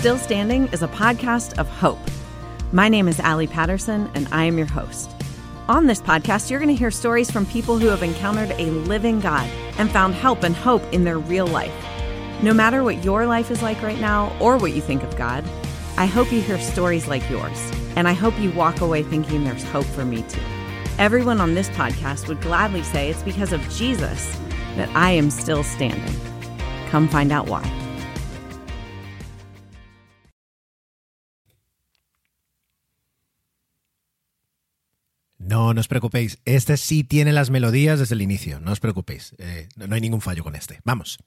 Still Standing is a podcast of hope. My name is Allie Patterson, and I am your host. On this podcast, you're going to hear stories from people who have encountered a living God and found help and hope in their real life. No matter what your life is like right now or what you think of God, I hope you hear stories like yours, and I hope you walk away thinking there's hope for me too. Everyone on this podcast would gladly say it's because of Jesus that I am still standing. Come find out why. No, no os preocupéis. Este sí tiene las melodías desde el inicio. No os preocupéis. Eh, no, hay ningún fallo con este. Vamos.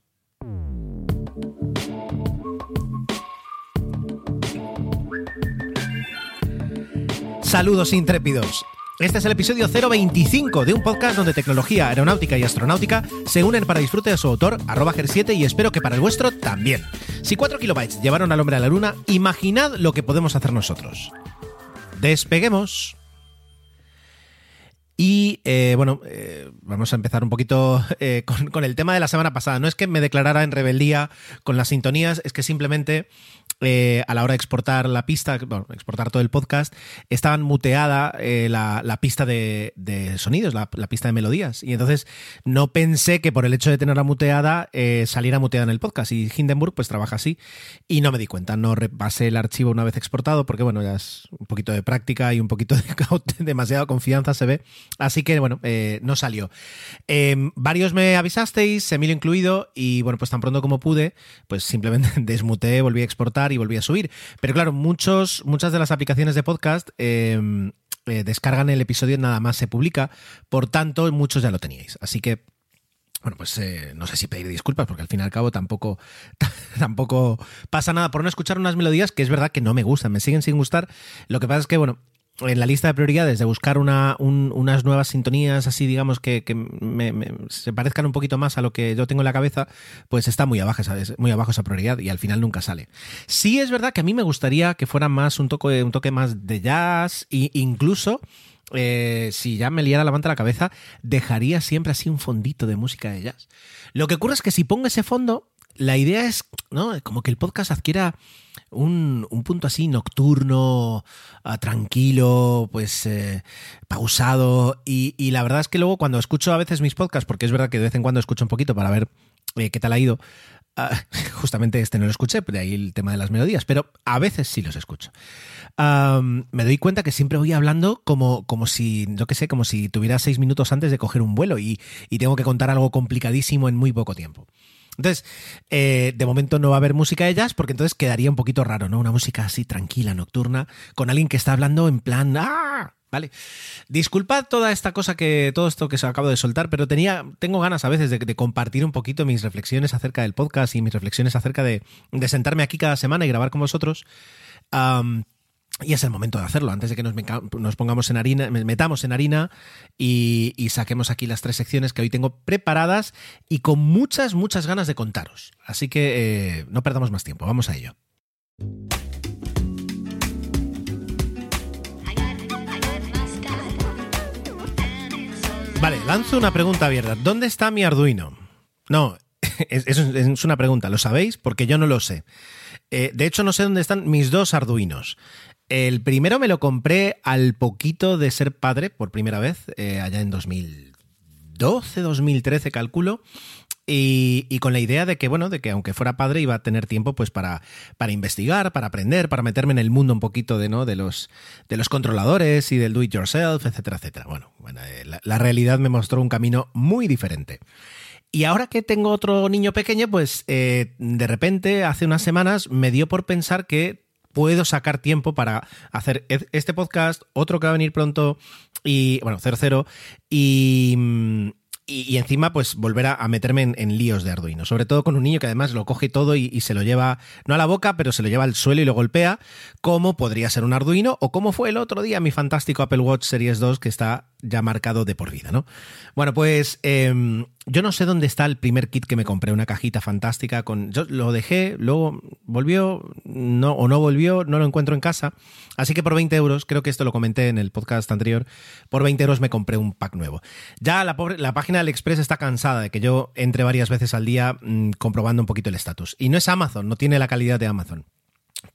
Saludos intrépidos. Este es el episodio 025 de un podcast donde tecnología, aeronáutica y astronáutica se unen para disfrute de su autor, arroba Ger7, y espero que para el vuestro también. Si 4 kilobytes llevaron al hombre a la luna, imaginad lo que podemos hacer nosotros. Despeguemos. Y eh, bueno, eh, vamos a empezar un poquito eh, con, con, el tema de la semana pasada. No es que me declarara en rebeldía con las sintonías, es que simplemente eh, a la hora de exportar la pista, bueno, exportar todo el podcast, estaban muteada eh, la, pista de, sonidos, la, la, pista de melodías. Y entonces no pensé que por el hecho de tenerla muteada eh, saliera muteada en el podcast. Y Hindenburg pues trabaja así. Y no me di cuenta, no repasé el archivo una vez exportado, porque bueno, ya es un poquito de práctica y un poquito de demasiada confianza se ve. Así que bueno, eh, no salió. Em, varios me avisasteis, Emilio incluido, y bueno, pues tan pronto como pude, pues simplemente desmuteé, volví a exportar y volví a subir. Pero claro, muchos, muchas de las aplicaciones de podcast eh, eh, descargan el episodio nada más se publica, por tanto, muchos ya lo teníais. Así que bueno, pues eh, no sé si pedir disculpas, porque al fin y al cabo tampoco, tampoco pasa nada por no escuchar unas melodías que es verdad que no me gustan, me siguen sin gustar. Lo que pasa es que, bueno, en la lista de prioridades de buscar una, un, unas nuevas sintonías así, digamos, que, me, se parezcan un poquito más a lo que yo tengo en la cabeza, pues está muy abajo, muy abajo esa prioridad y al final nunca sale. Sí es verdad que a mí me gustaría que fuera más un toque, un toque más de jazz e incluso... Eh, si ya me liara la manta la cabeza, dejaría siempre así un fondito de música de jazz. Lo que ocurre es que si pongo ese fondo, la idea es, ¿no? Como que el podcast adquiera un, un punto así nocturno, uh, tranquilo, pues eh, pausado. Y, y, la verdad es que luego cuando escucho a veces mis podcasts, porque es verdad que de vez en cuando escucho un poquito para ver eh, qué tal ha ido, uh, justamente este no lo escuché, de ahí el tema de las melodías, pero a veces sí los escucho. Me doy cuenta que siempre voy hablando como, como si, yo qué sé, como si tuviera seis minutos antes de coger un vuelo y, y tengo que contar algo complicadísimo en muy poco tiempo. Entonces, eh, de momento no va a haber música de jazz porque entonces quedaría un poquito raro, ¿no? Una música así tranquila, nocturna, con alguien que está hablando en plan... ¡Ah! Vale. Disculpad toda esta cosa que. todo esto que se acabo de soltar, pero tenía. Tengo ganas a veces de, compartir un poquito mis reflexiones acerca del podcast y mis reflexiones acerca de, sentarme aquí cada semana y grabar con vosotros. Y es el momento de hacerlo, antes de que nos, pongamos en harina, metamos en harina y, y, saquemos aquí las tres secciones que hoy tengo preparadas y con muchas, muchas ganas de contaros. Así que eh, no perdamos más tiempo, vamos a ello. Vale, lanzo una pregunta abierta. ¿Dónde está mi Arduino? No, es, es una pregunta, ¿lo sabéis? Porque yo no lo sé. Eh, de hecho, no sé dónde están mis dos Arduinos. El primero me lo compré al poquito de ser padre por primera vez, eh, allá en 2012, 2013 calculo. Y, con la idea de que, bueno, de que aunque fuera padre iba a tener tiempo pues para, para investigar, para aprender, para meterme en el mundo un poquito de, ¿no? de, los, de los controladores y del do it yourself, etcétera, etcétera. Bueno, bueno eh, la, la realidad me mostró un camino muy diferente. Y ahora que tengo otro niño pequeño, pues eh, de repente, hace unas semanas, me dio por pensar que puedo sacar tiempo para hacer este podcast, otro que va a venir pronto, y bueno, 00, y, y, encima, pues volver a, meterme en, líos de Arduino. Sobre todo con un niño que además lo coge todo y, se lo lleva, no a la boca, pero se lo lleva al suelo y lo golpea, como podría ser un Arduino, o como fue el otro día mi fantástico Apple Watch Series 2 que está ya marcado de por vida, ¿no? Bueno, pues eh, yo no sé dónde está el primer kit que me compré, una cajita fantástica con. Yo lo dejé, luego volvió, no, o no volvió, no lo encuentro en casa. Así que por 20 euros, creo que esto lo comenté en el podcast anterior, por 20 euros me compré un pack nuevo. Ya la, pobre, la página del Express está cansada de que yo entre varias veces al día mmm, comprobando un poquito el estatus. Y no es Amazon, no tiene la calidad de Amazon.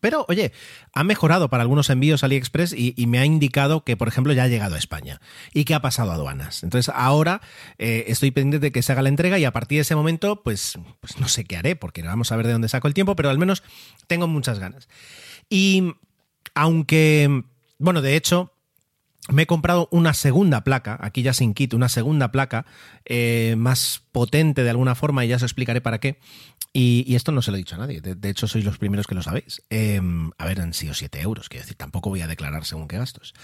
Pero, oye, ha mejorado para algunos envíos AliExpress y, me ha indicado que, por ejemplo, ya ha llegado a España y que ha pasado a aduanas. Entonces, ahora eh, estoy pendiente de que se haga la entrega y a partir de ese momento, pues, pues no sé qué haré, porque vamos a ver de dónde saco el tiempo, pero al menos tengo muchas ganas. Y aunque, bueno, de hecho, me he comprado una segunda placa, aquí ya sin kit, una segunda placa eh, más potente de alguna forma y ya os explicaré para qué. Y, esto no se lo he dicho a nadie, de, hecho sois los primeros que lo sabéis. Em, a ver, han sido 7 euros, quiero decir, tampoco voy a declarar según qué gastos.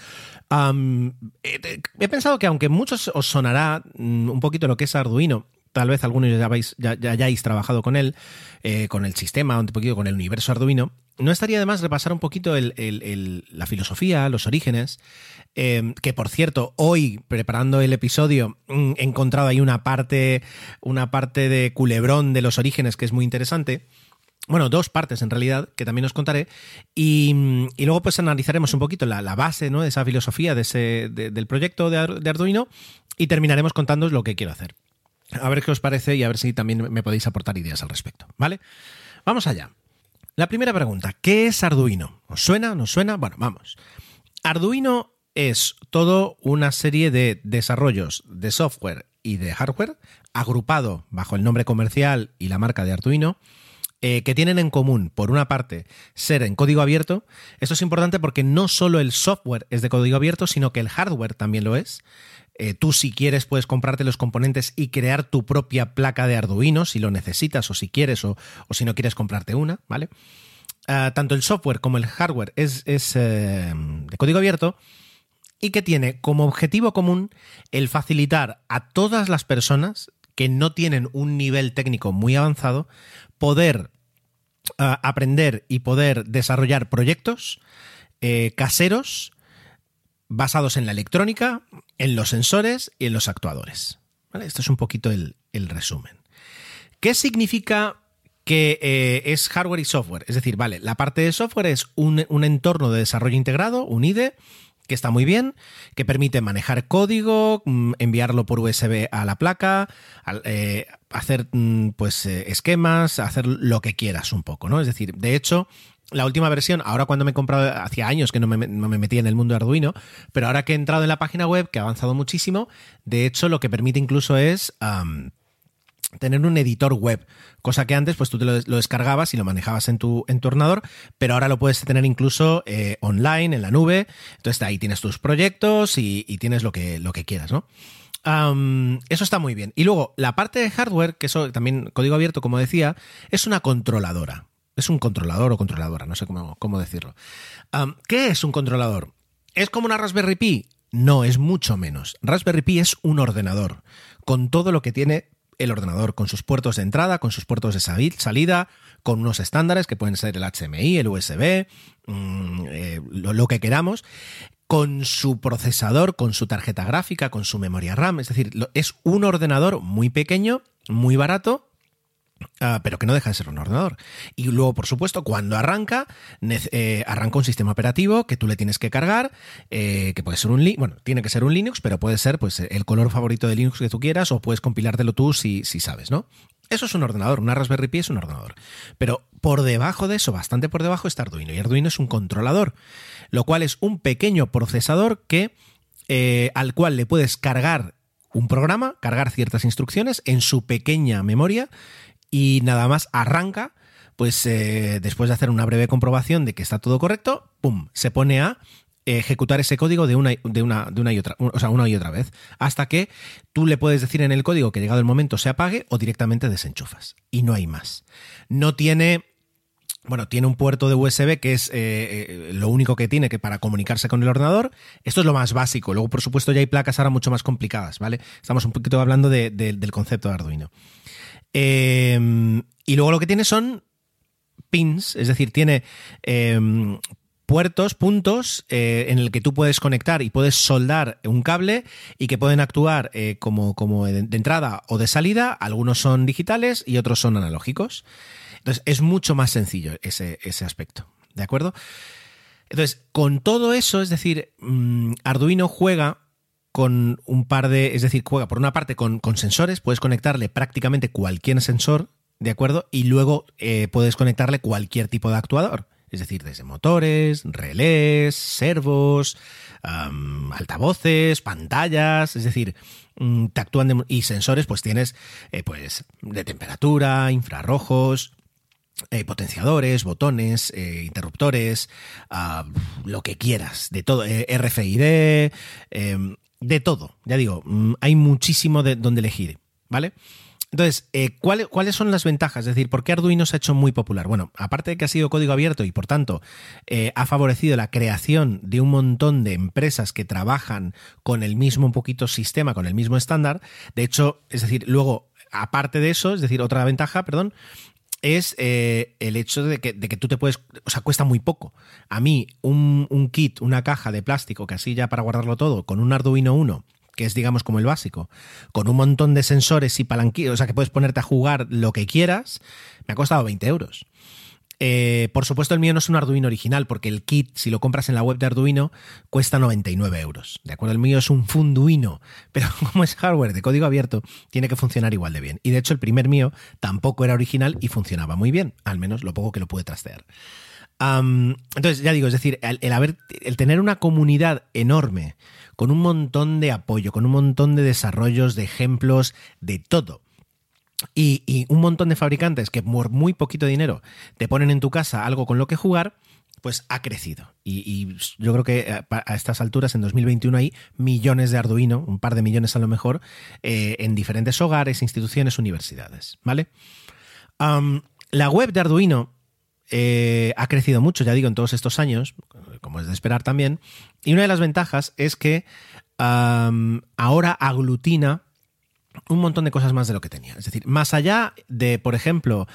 he, pensado que aunque muchos os sonará mm, un poquito lo que es Arduino, tal vez algunos ya, ya, hayáis trabajado con él, eh, con el sistema, un poquito con el universo Arduino, no estaría de más repasar un poquito la filosofía, los orígenes, em, que por cierto, hoy, preparando el episodio, mm, he encontrado ahí una parte, una parte de culebrón de los orígenes que es muy interesante. Bueno, dos partes en realidad, que también os contaré. Y, luego pues analizaremos un poquito la, base ¿no? de esa filosofía de ese, del proyecto de, Arduino y terminaremos contándoos lo que quiero hacer. A ver qué os parece y a ver si también me podéis aportar ideas al respecto. ¿Vale? Vamos allá. La primera pregunta, ¿qué es Arduino? ¿Os suena? ¿Nos suena? Bueno, vamos. Arduino es todo una serie de desarrollos de software y de hardware agrupado bajo el nombre comercial y la marca de Arduino eh, que tienen en común, por una parte, ser en código abierto. Esto es importante porque no solo el software es de código abierto, sino que el hardware también lo es. Eh, tú si quieres puedes comprarte los componentes y crear tu propia placa de Arduino si lo necesitas o si quieres o, si no quieres comprarte una, ¿vale? Ah, tanto el software como el hardware es, eh, de código abierto y que tiene como objetivo común el facilitar a todas las personas que no tienen un nivel técnico muy avanzado poder ah, aprender y poder desarrollar proyectos eh, caseros basados en la electrónica, en los sensores y en los actuadores. Esto es un poquito el, resumen. ¿Qué significa que eh, es hardware y software? Es decir, vale, la parte de software es un, entorno de desarrollo integrado, un IDE, que está muy bien, que permite manejar código, mm, enviarlo por USB a la placa, eh, hacer mm, pues eh, esquemas, hacer lo que quieras un poco, ¿no? Es decir, de hecho, la última versión, ahora cuando me he comprado, hacía años que no me, metía en el mundo de Arduino, pero ahora que he entrado en la página web, que ha avanzado muchísimo, de hecho lo que permite incluso es tener un editor web, cosa que antes pues tú te lo, descargabas y lo manejabas en tu, en ordenador, pero ahora lo puedes tener incluso eh, online, en la nube, entonces ahí tienes tus proyectos y, tienes lo que, lo que quieras, ¿no? eso está muy bien. Y luego, la parte de hardware, que eso también código abierto, como decía, es una controladora. Es un controlador o controladora, no sé cómo, cómo decirlo. ¿Qué es un controlador? ¿Es como una Raspberry Pi? No, es mucho menos. Raspberry Pi es un ordenador, con todo lo que tiene el ordenador, con sus puertos de entrada, con sus puertos de salida, con unos estándares que pueden ser el HMI, el USB, mm, eh, lo, que queramos, con su procesador, con su tarjeta gráfica, con su memoria RAM. Es decir, es un ordenador muy pequeño, muy barato, Ah, pero que no deja de ser un ordenador. Y luego, por supuesto, cuando arranca, eh, arranca un sistema operativo que tú le tienes que cargar, eh, que puede ser un bueno, tiene que ser un Linux, pero puede ser pues el color favorito de Linux que tú quieras, o puedes compilártelo tú si, si sabes, ¿no? Eso es un ordenador, una Raspberry Pi es un ordenador. Pero por debajo de eso, bastante por debajo, está Arduino. Y Arduino es un controlador, lo cual es un pequeño procesador que, eh, al cual le puedes cargar un programa, cargar ciertas instrucciones en su pequeña memoria y nada más arranca, pues eh, después de hacer una breve comprobación de que está todo correcto, ¡pum! se pone a ejecutar ese código de una, de una, de una y otra, o sea, una y otra vez, hasta que tú le puedes decir en el código que llegado el momento se apague o directamente desenchufas. Y no hay más. No tiene bueno, tiene un puerto de USB que es eh, eh, lo único que tiene que para comunicarse con el ordenador. Esto es lo más básico. Luego, por supuesto, ya hay placas ahora mucho más complicadas, ¿vale? Estamos un poquito hablando del concepto de Arduino. Em, y luego lo que tiene son pins, es decir, tiene em, puertos, puntos eh, en el que tú puedes conectar y puedes soldar un cable y que pueden actuar eh, como, como de, entrada o de salida. Algunos son digitales y otros son analógicos. Entonces es mucho más sencillo ese, ese aspecto. ¿De acuerdo? Entonces, con todo eso, es decir, mm, Arduino juega con un par de, es decir, juega por una parte con, sensores, puedes conectarle prácticamente cualquier sensor, ¿de acuerdo? Y luego eh, puedes conectarle cualquier tipo de actuador. Es decir, desde motores, relés, servos, altavoces, pantallas, es decir, mm, te actúan y sensores, pues tienes eh, pues de temperatura, infrarrojos, eh, potenciadores, botones, eh, interruptores, ah, lo que quieras, de todo, RFID, em, de todo. Ya digo, mm, hay muchísimo de donde elegir, ¿vale? Entonces, eh, ¿cuáles son las ventajas? Es decir, ¿por qué Arduino se ha hecho muy popular? Bueno, aparte de que ha sido código abierto y por tanto eh, ha favorecido la creación de un montón de empresas que trabajan con el mismo poquito sistema, con el mismo estándar. De hecho, es decir, luego, aparte de eso, es decir, otra ventaja, perdón, es eh, el hecho de que, tú te puedes, o sea, cuesta muy poco. A mí, un, un, kit, una caja de plástico, que así ya para guardarlo todo, con un Arduino 1 que es digamos como el básico, con un montón de sensores y palanquillos, o sea que puedes ponerte a jugar lo que quieras, me ha costado 20 euros. Eh, por supuesto, el mío no es un Arduino original, porque el kit, si lo compras en la web de Arduino, cuesta 99 euros. ¿De acuerdo? El mío es un Funduino, pero como es hardware de código abierto, tiene que funcionar igual de bien. Y de hecho, el primer mío tampoco era original y funcionaba muy bien, al menos lo poco que lo pude trastear. entonces, ya digo, es decir, el, tener una comunidad enorme con un montón de apoyo, con un montón de desarrollos, de ejemplos, de todo. Y, un montón de fabricantes que por muy poquito dinero te ponen en tu casa algo con lo que jugar, pues ha crecido. Y, yo creo que eh, a, estas alturas, en 2021, hay millones de Arduino, un par de millones a lo mejor, eh, en diferentes hogares, instituciones, universidades. ¿Vale? la web de Arduino eh, ha crecido mucho, ya digo, en todos estos años, como es de esperar también. Y una de las ventajas es que ahora aglutina un montón de cosas más de lo que tenía. Es decir, más allá de, por ejemplo,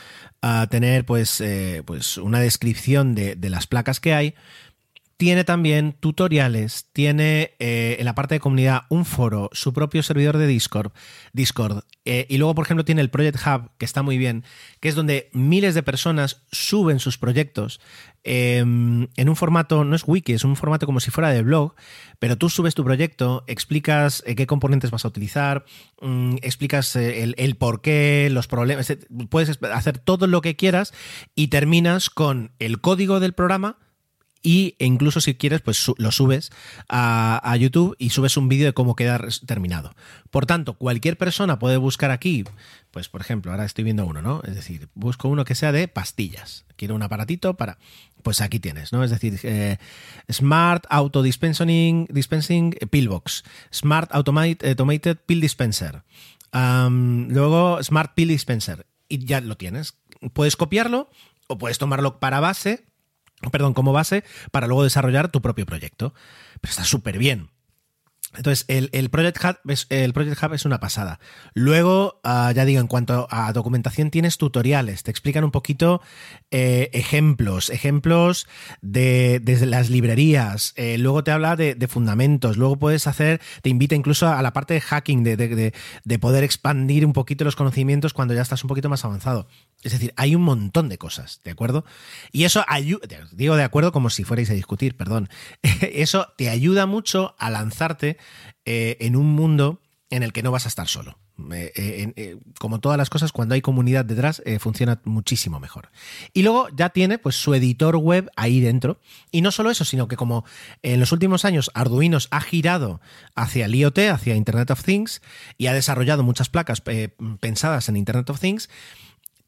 tener pues, eh, pues una descripción de, de, las placas que hay, tiene también tutoriales, tiene eh, en la parte de comunidad un foro, su propio servidor de Discord, Discord eh, y luego, por ejemplo, tiene el Project Hub, que está muy bien, que es donde miles de personas suben sus proyectos em, en un formato, no es wiki, es un formato como si fuera de blog, pero tú subes tu proyecto, explicas eh, qué componentes vas a utilizar, mm, explicas el, el por qué, los problemas, puedes hacer todo lo que quieras y terminas con el código del programa y incluso si quieres, pues lo subes a, YouTube y subes un vídeo de cómo queda terminado. Por tanto, cualquier persona puede buscar aquí, pues por ejemplo, ahora estoy viendo uno, ¿no? Es decir, busco uno que sea de pastillas. Quiero un aparatito para... Pues aquí tienes, ¿no? Es decir, eh, Smart Auto Dispensing, dispensing Pillbox, Smart Automated Pill Dispenser, luego Smart Pill Dispenser, y ya lo tienes. Puedes copiarlo o puedes tomarlo para base perdón, como base para luego desarrollar tu propio proyecto. Pero está súper bien. Entonces, el, Project Hub es, el Project Hub es una pasada. Luego, ah, ya digo, en cuanto a documentación, tienes tutoriales, te explican un poquito eh, ejemplos, ejemplos de, las librerías, eh, luego te habla de, fundamentos, luego puedes hacer, te invita incluso a la parte de hacking, de, de poder expandir un poquito los conocimientos cuando ya estás un poquito más avanzado. Es decir, hay un montón de cosas, ¿de acuerdo? Y eso ayuda, digo de acuerdo como si fuerais a discutir, perdón. Eso te ayuda mucho a lanzarte eh, en un mundo en el que no vas a estar solo. Eh, eh, como todas las cosas, cuando hay comunidad detrás, funciona muchísimo mejor. Y luego ya tiene pues su editor web ahí dentro. Y no solo eso, sino que como en los últimos años Arduinos ha girado hacia el IoT, hacia Internet of Things, y ha desarrollado muchas placas pensadas en Internet of Things,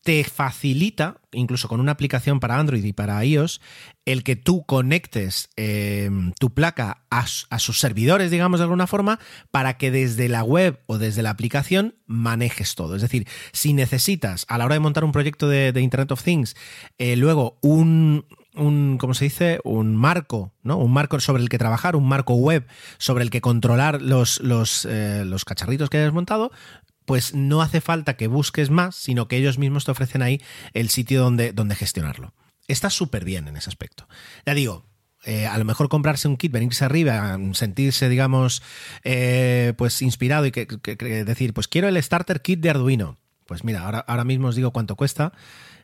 te facilita, incluso con una aplicación para Android y para iOS, el que tú conectes em, tu placa a, sus servidores, digamos de alguna forma, para que desde la web o desde la aplicación manejes todo. Es decir, si necesitas a la hora de montar un proyecto de, Internet of Things, eh, luego un, un, ¿cómo se dice? Un marco, ¿no? Un marco sobre el que trabajar, un marco web sobre el que controlar los, los, eh, los cacharritos que hayas montado, pues no hace falta que busques más, sino que ellos mismos te ofrecen ahí el sitio donde, donde gestionarlo. Está súper bien en ese aspecto. Ya digo, eh, a lo mejor comprarse un kit, venirse arriba, sentirse, digamos, eh, pues inspirado y que, decir, pues quiero el starter kit de Arduino. Pues mira, ahora, ahora mismo os digo cuánto cuesta,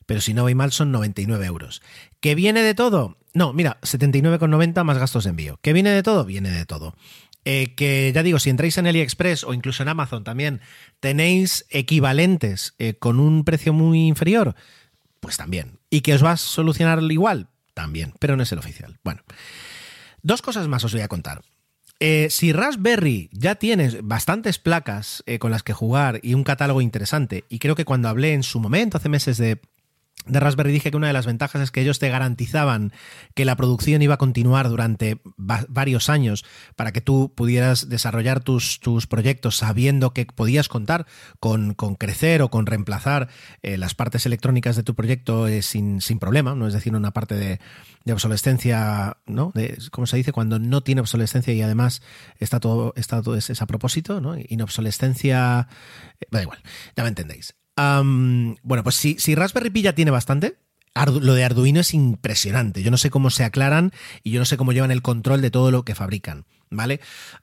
pero si no voy mal son 99 euros. ¿Que viene de todo? No, mira, 79,90 más gastos de envío. ¿Que viene de todo? Viene de todo. Eh, que ya digo, si entráis en AliExpress o incluso en Amazon también, tenéis equivalentes eh, con un precio muy inferior, pues también. ¿Y que os va a solucionar igual? también, pero no es el oficial. Bueno, dos cosas más os voy a contar. Eh, si Raspberry ya tienes bastantes placas con las que jugar y un catálogo interesante, y creo que cuando hablé en su momento, hace meses de de Raspberry dije que una de las ventajas es que ellos te garantizaban que la producción iba a continuar durante varios años para que tú pudieras desarrollar tus, tus proyectos sabiendo que podías contar con, crecer o con reemplazar eh, las partes electrónicas de tu proyecto eh, sin, problema, no es decir, una parte de, obsolescencia, ¿no? De, ¿Cómo se dice? Cuando no tiene obsolescencia y además está todo, está todo es, a propósito, ¿no? Inobsolescencia, eh, da igual, ya me entendéis bueno, pues si, Raspberry Pi ya tiene bastante, lo de Arduino es impresionante. Yo no sé cómo se aclaran y yo no sé cómo llevan el control de todo lo que fabrican, ¿vale?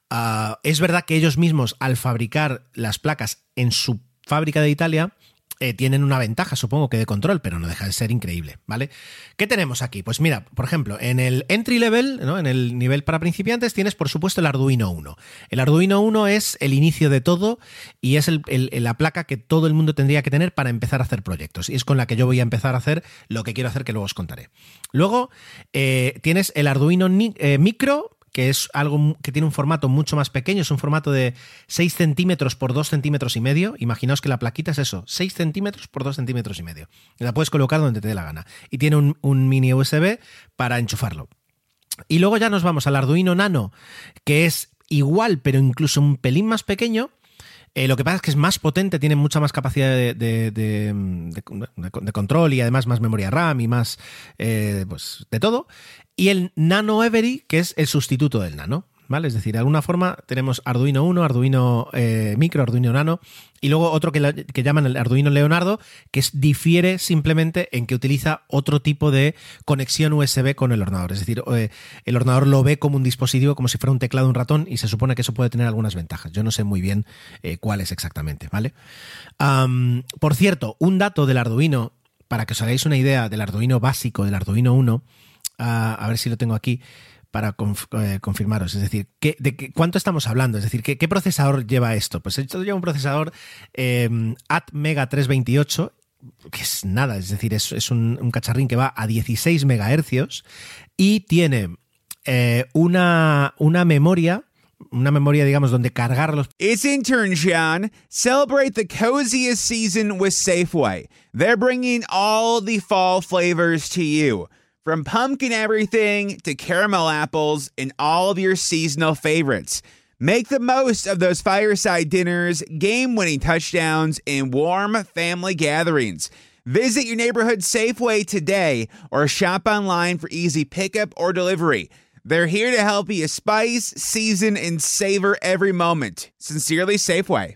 Ah, es verdad que ellos mismos, al fabricar las placas en su fábrica de Italia, eh, tienen una ventaja, supongo que de control, pero no deja de ser increíble, ¿vale? ¿Qué tenemos aquí? Pues mira, por ejemplo, en el entry level, ¿no? en el nivel para principiantes, tienes por supuesto el Arduino 1. El Arduino 1 es el inicio de todo y es la placa que todo el mundo tendría que tener para empezar a hacer proyectos. Y es con la que yo voy a empezar a hacer lo que quiero hacer, que luego os contaré. Luego eh, tienes el Arduino eh, Micro, que es algo que tiene un formato mucho más pequeño, es un formato de 6 centímetros por 2 centímetros y medio. Imaginaos que la plaquita es eso, 6 centímetros por 2 centímetros y medio. La puedes colocar donde te dé la gana. Y tiene un, mini USB para enchufarlo. Y luego ya nos vamos al Arduino Nano, que es igual, pero incluso un pelín más pequeño. Eh, lo que pasa es que es más potente, tiene mucha más capacidad de, control y además más memoria RAM y más eh, pues, de todo y el Nano Every, que es el sustituto del Nano. ¿Vale? Es decir, de alguna forma tenemos Arduino 1, Arduino eh, Micro, Arduino Nano y luego otro que, que, llaman el Arduino Leonardo, que difiere simplemente en que utiliza otro tipo de conexión USB con el ordenador. Es decir, eh, el ordenador lo ve como un dispositivo, como si fuera un teclado, un ratón, y se supone que eso puede tener algunas ventajas. Yo no sé muy bien eh, cuáles exactamente, ¿vale? por cierto, un dato del Arduino, para que os hagáis una idea del Arduino básico, del Arduino 1, a, ver si lo tengo aquí para eh, confirmaros. Es decir, ¿qué, ¿de cuánto estamos hablando? Es decir, ¿qué, procesador lleva esto? Pues esto lleva un procesador eh, ATmega 328 que es nada, es decir, es, un, cacharrín que va a 16 megahercios y tiene eh, una, una memoria una memoria, digamos, donde cargar los. It's intern John. Celebrate the coziest season with Safeway. They're bringing all the fall flavors to you. From pumpkin everything to caramel apples and all of your seasonal favorites. Make the most of those fireside dinners, game winning touchdowns, and warm family gatherings. Visit your neighborhood Safeway today or shop online for easy pickup or delivery. They're here to help you spice, season, and savor every moment. Sincerely, Safeway.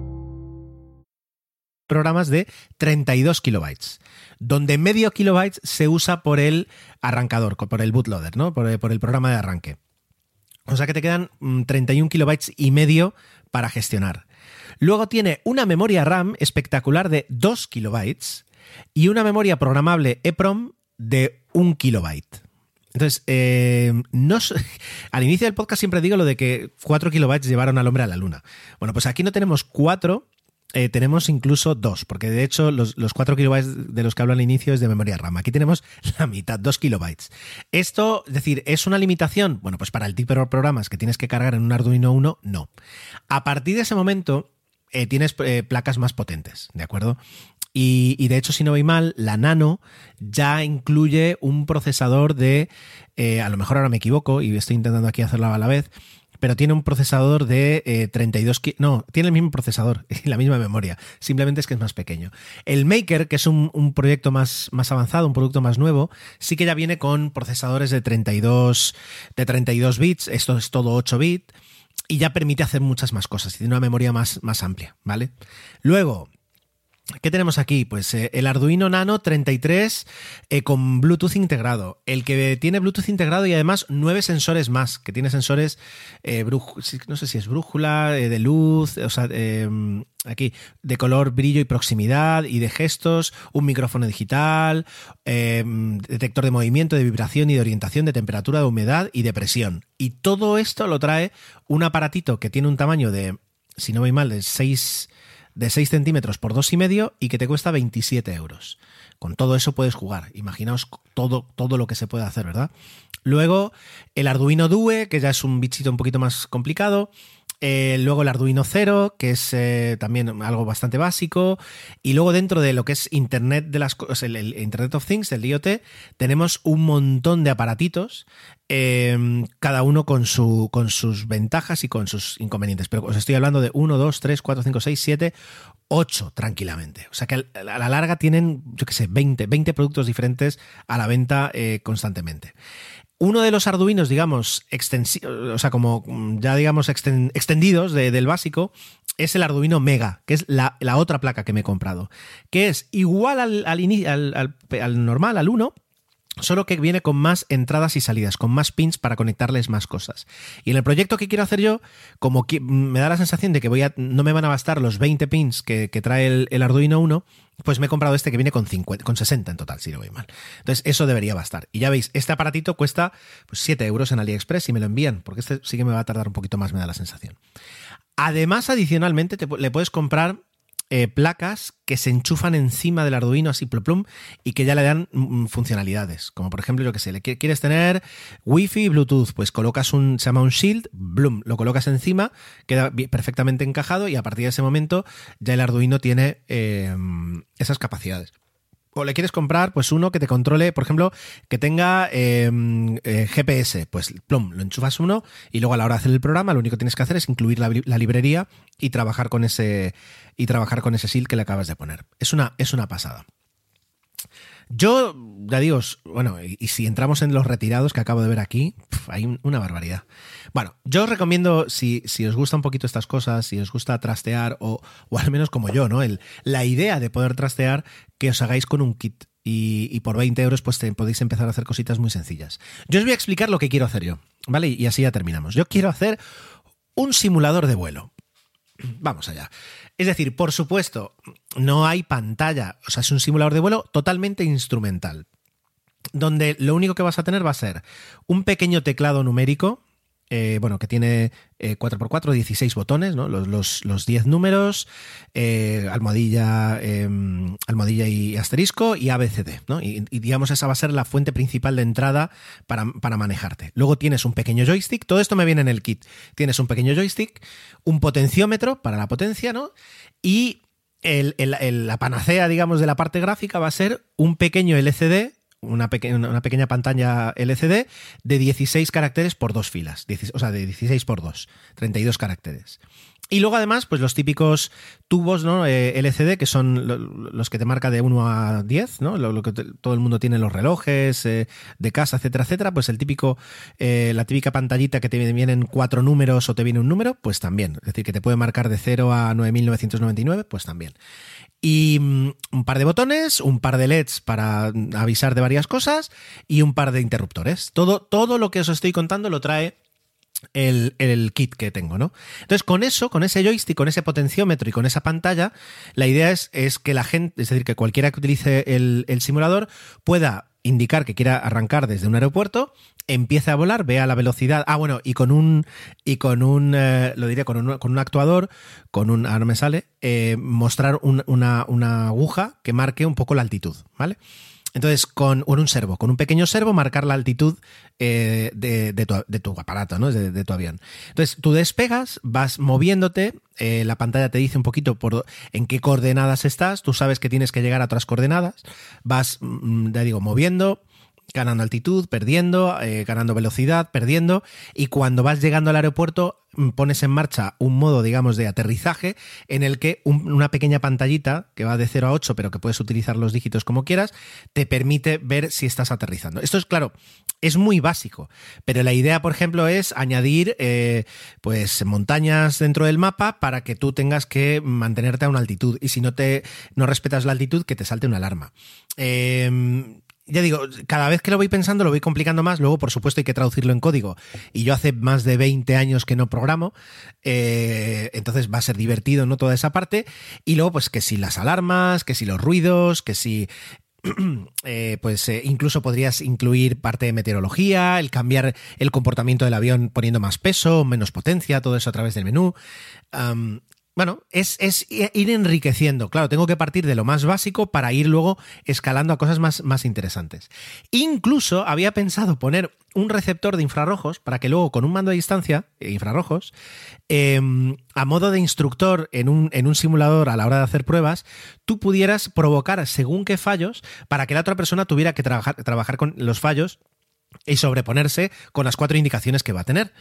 Programas de 32 kilobytes, donde medio kilobyte se usa por el arrancador, por el bootloader, ¿no? por, el programa de arranque. O sea que te quedan 31 mm, kilobytes y medio para gestionar. Luego tiene una memoria RAM espectacular de 2 kilobytes y una memoria programable EPROM de 1 kilobyte. Entonces, eh, no, al inicio del podcast siempre digo lo de que 4 kilobytes llevaron al hombre a la luna. Bueno, pues aquí no tenemos 4, eh, tenemos incluso dos, porque de hecho los, los 4 kilobytes de los que hablo al inicio es de memoria RAM. Aquí tenemos la mitad, 2 kilobytes. Esto, es decir, ¿es una limitación? Bueno, pues para el tipo de programas que tienes que cargar en un Arduino 1, no. A partir de ese momento, eh, tienes eh, placas más potentes, ¿de acuerdo? Y, y, de hecho, si no voy mal, la Nano ya incluye un procesador de, a lo mejor ahora me equivoco y estoy intentando aquí hacerlo a la vez, pero tiene un procesador de 32... Eh, no, tiene el mismo procesador y la misma memoria, simplemente es que es más pequeño. El Maker, que es un, proyecto más, más avanzado, un producto más nuevo, sí que ya viene con procesadores de 32, de 32 bits, esto es todo 8 bits, y ya permite hacer muchas más cosas, tiene una memoria más, más amplia, ¿vale? Luego, ¿Qué tenemos aquí? Pues eh, el Arduino Nano 33 eh, con Bluetooth integrado. El que tiene Bluetooth integrado y además nueve sensores más, que tiene sensores, eh, no sé si es brújula, de luz, o sea, eh, aquí, de color, brillo y proximidad y de gestos, un micrófono digital, eh, detector de movimiento, de vibración y de orientación, de temperatura, de humedad y de presión. Y todo esto lo trae un aparatito que tiene un tamaño de, si no voy mal, de 6 de 6 centímetros por 2,5 y que te cuesta 27 euros. Con todo eso puedes jugar. Imaginaos todo, todo lo que se puede hacer, ¿verdad? Luego el Arduino Due, que ya es un bichito un poquito más complicado. Eh, luego el Arduino Cero, que es eh, también algo bastante básico. Y luego dentro de lo que es Internet de las cosas, el, Internet of Things, el IoT, tenemos un montón de aparatitos, eh, cada uno con, su, con sus ventajas y con sus inconvenientes. Pero os estoy hablando de 1, 2, 3, 4, 5, 6, 7, 8 tranquilamente. O sea que a la larga tienen, yo qué sé, 20, 20 productos diferentes a la venta eh, constantemente. Uno de los arduinos, digamos, o sea, como ya digamos exten extendidos de, del básico, es el Arduino Mega, que es la, otra placa que me he comprado, que es igual al, al, al, al, al normal, al 1, Solo que viene con más entradas y salidas, con más pins para conectarles más cosas. Y en el proyecto que quiero hacer yo, como me da la sensación de que voy a, no me van a bastar los 20 pins que, que trae el, el, Arduino 1, pues me he comprado este que viene con, 50, con 60 en total, si no voy mal. Entonces, eso debería bastar. Y ya veis, este aparatito cuesta pues, 7 euros en AliExpress y me lo envían, porque este sí que me va a tardar un poquito más, me da la sensación. Además, adicionalmente, te, le puedes comprar eh, placas que se enchufan encima del Arduino así plum, plum y que ya le dan mm, funcionalidades. Como por ejemplo, yo que sé, le quieres tener Wi-Fi y Bluetooth, pues colocas un, se llama un Shield, bloom, lo colocas encima, queda perfectamente encajado y a partir de ese momento ya el Arduino tiene eh, esas capacidades o le quieres comprar, pues uno que te controle, por ejemplo, que tenga eh, eh, GPS, pues plum, lo enchufas uno y luego a la hora de hacer el programa lo único que tienes que hacer es incluir la, la, librería y trabajar con ese y trabajar con ese SIL que le acabas de poner. Es una, es una pasada. Yo, ya digo, bueno, y, si entramos en los retirados que acabo de ver aquí, hay una barbaridad. Bueno, yo os recomiendo, si, si, os gusta un poquito estas cosas, si os gusta trastear, o, o al menos como yo, ¿no? La idea de poder trastear, que os hagáis con un kit. Y, por 20 euros, pues podéis empezar a hacer cositas muy sencillas. Yo os voy a explicar lo que quiero hacer yo, ¿vale? Y así ya terminamos. Yo quiero hacer un simulador de vuelo. Vamos allá. Es decir, por supuesto, no hay pantalla, o sea, es un simulador de vuelo totalmente instrumental, donde lo único que vas a tener va a ser un pequeño teclado numérico, eh, bueno, que tiene eh, 4x4, 16 botones, ¿no? los, los, los 10 números, eh, almohadilla, almohadilla y asterisco y ABCD. ¿no? Y, y, digamos, esa va a ser la fuente principal de entrada para, manejarte. Luego tienes un pequeño joystick, todo esto me viene en el kit. Tienes un pequeño joystick, un potenciómetro para la potencia, ¿no? Y la panacea, digamos, de la parte gráfica va a ser un pequeño LCD una, peque una, pequeña pantalla LCD de 16 caracteres por dos filas, o sea, de 16 por 2, 32 caracteres. Y luego además, pues los típicos tubos ¿no? eh, LCD, que son lo, los que te marca de 1 a 10, ¿no? lo, que todo el mundo tiene en los relojes, eh, de casa, etcétera, etcétera, pues el típico, eh, la típica pantallita que te vienen cuatro números o te viene un número, pues también. Es decir, que te puede marcar de 0 a 9999, pues también. Y um, un par de botones, un par de LEDs para avisar de varias cosas y un par de interruptores. Todo, todo lo que os estoy contando lo trae el, el, kit que tengo, ¿no? Entonces, con eso, con ese joystick, con ese potenciómetro y con esa pantalla, la idea es, es que la gente, es decir, que cualquiera que utilice el, el simulador pueda indicar que quiera arrancar desde un aeropuerto, empiece a volar, vea la velocidad. Ah, bueno, y con un. Y con un. Eh, lo diría, con un, con un actuador, con un. Ahora me sale. Eh, mostrar un, una, una aguja que marque un poco la altitud, ¿vale? Entonces, con, un servo, con un pequeño servo, marcar la altitud eh, de, de, tu, de, tu, aparato, ¿no? De, de, tu avión. Entonces, tú despegas, vas moviéndote, eh, la pantalla te dice un poquito por en qué coordenadas estás, tú sabes que tienes que llegar a otras coordenadas, vas, mm, ya digo, moviendo, ganando altitud, perdiendo, eh, ganando velocidad, perdiendo, y cuando vas llegando al aeropuerto mm, pones en marcha un modo, digamos, de aterrizaje en el que un- una pequeña pantallita que va de 0 a 8, pero que puedes utilizar los dígitos como quieras, te permite ver si estás aterrizando. Esto es claro, es muy básico, pero la idea, por ejemplo, es añadir eh, pues montañas dentro del mapa para que tú tengas que mantenerte a una altitud y si no te no respetas la altitud que te salte una alarma. Eh, ya digo, cada vez que lo voy pensando lo voy complicando más. Luego, por supuesto, hay que traducirlo en código. Y yo hace más de 20 años que no programo. eh, entonces va a ser divertido, ¿no? Toda esa parte. Y luego, pues que si las alarmas, que si los ruidos, que si eh, pues eh, incluso podrías incluir parte de meteorología, el cambiar el comportamiento del avión poniendo más peso, menos potencia, todo eso a través del menú. Bueno, es, es ir enriqueciendo. Claro, tengo que partir de lo más básico para ir luego escalando a cosas más, más interesantes. Incluso había pensado poner un receptor de infrarrojos para que luego con un mando a distancia, eh, infrarrojos, eh, a modo de instructor en un, en un simulador a la hora de hacer pruebas, tú pudieras provocar según qué fallos para que la otra persona tuviera que trabajar, trabajar con los fallos y sobreponerse con las cuatro indicaciones que va a tener.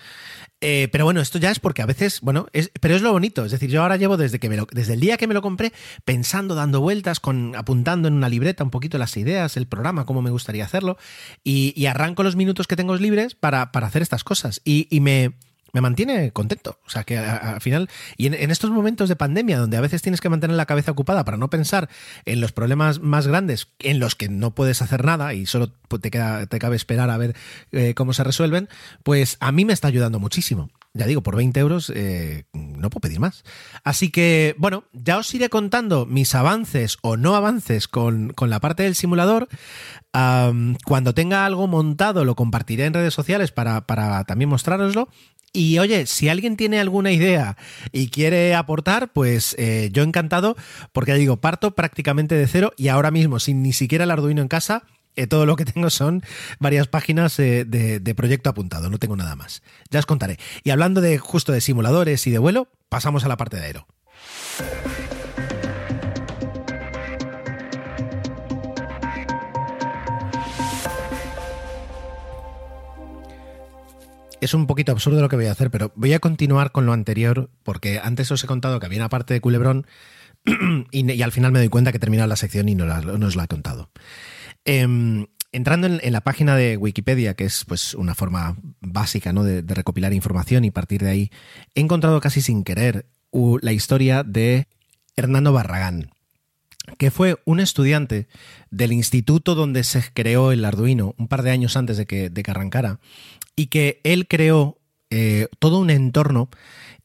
Eh, pero bueno, esto ya es porque a veces, bueno, es, pero es lo bonito. Es decir, yo ahora llevo desde que me lo, desde el día que me lo compré pensando, dando vueltas, con, apuntando en una libreta un poquito las ideas, el programa, cómo me gustaría hacerlo, y, y arranco los minutos que tengo libres para, para hacer estas cosas. Y, y me, me mantiene contento. O sea, que al final, y en, estos momentos de pandemia, donde a veces tienes que mantener la cabeza ocupada para no pensar en los problemas más grandes, en los que no puedes hacer nada y solo te, queda, te cabe esperar a ver eh, cómo se resuelven, pues a mí me está ayudando muchísimo. Ya digo, por 20 euros eh, no puedo pedir más. Así que, bueno, ya os iré contando mis avances o no avances con, con la parte del simulador. Cuando tenga algo montado, lo compartiré en redes sociales para, para también mostrároslo. Y oye, si alguien tiene alguna idea y quiere aportar, pues eh, yo encantado, porque ya digo, parto prácticamente de cero y ahora mismo, sin ni siquiera el Arduino en casa, eh, todo lo que tengo son varias páginas eh, de, de, proyecto apuntado, no tengo nada más. Ya os contaré. Y hablando de justo de simuladores y de vuelo, pasamos a la parte de aero. Es un poquito absurdo lo que voy a hacer, pero voy a continuar con lo anterior, porque antes os he contado que había una parte de Culebrón y, al final me doy cuenta que he terminado la sección y no, os la he contado. Eh, entrando en, la página de Wikipedia, que es pues una forma básica ¿no? de, de, recopilar información y partir de ahí, he encontrado casi sin querer la historia de Hernando Barragán, que fue un estudiante del instituto donde se creó el Arduino un par de años antes de que, de que arrancara, y que él creó eh, todo un entorno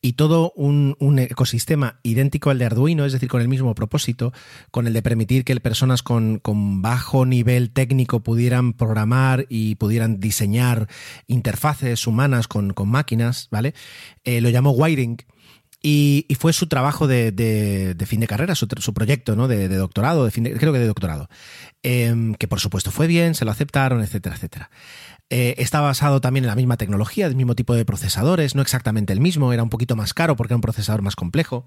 y todo un, ecosistema idéntico al de Arduino, es decir, con el mismo propósito, con el de permitir que personas con, bajo nivel técnico pudieran programar y pudieran diseñar interfaces humanas con, máquinas, ¿vale? Eh, lo llamó Wiring. Y, fue su trabajo de, de, fin de carrera, su, proyecto ¿no? de, doctorado, de fin creo que de doctorado, eh, que por supuesto fue bien, se lo aceptaron, etcétera, etcétera. Eh, está basado también en la misma tecnología, el mismo tipo de procesadores, no exactamente el mismo, era un poquito más caro porque era un procesador más complejo.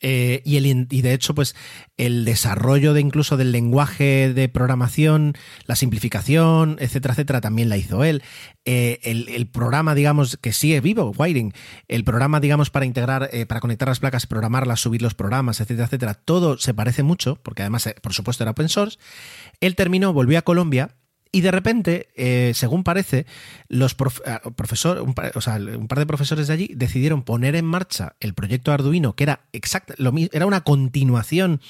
Eh, y, el, y, de hecho, pues el desarrollo de incluso del lenguaje de programación, la simplificación, etcétera, etcétera, también la hizo él. Eh, el, programa, digamos, que sigue vivo, Wiring, el programa, digamos, para integrar, para conectar las placas, programarlas, subir los programas, etcétera, etcétera, todo se parece mucho, porque además, por supuesto, era open source. Él terminó, volvió a Colombia y de repente, eh, según parece, los prof profesor, un par, o sea, un par de profesores de allí decidieron poner en marcha el proyecto Arduino, que era exacta, lo mismo, era una continuación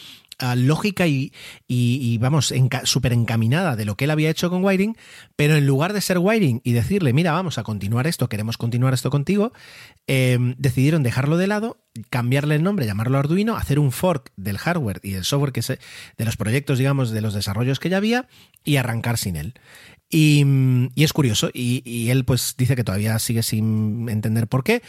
lógica y, y, vamos, enca súper encaminada de lo que él había hecho con Wiring, pero en lugar de ser Wiring y decirle, mira, vamos a continuar esto, queremos continuar esto contigo, eh, decidieron dejarlo de lado, cambiarle el nombre, llamarlo Arduino, hacer un fork del hardware y del software que se, de los proyectos, digamos, de los desarrollos que ya había y arrancar sin él. Y, es curioso, y, él pues dice que todavía sigue sin entender por qué.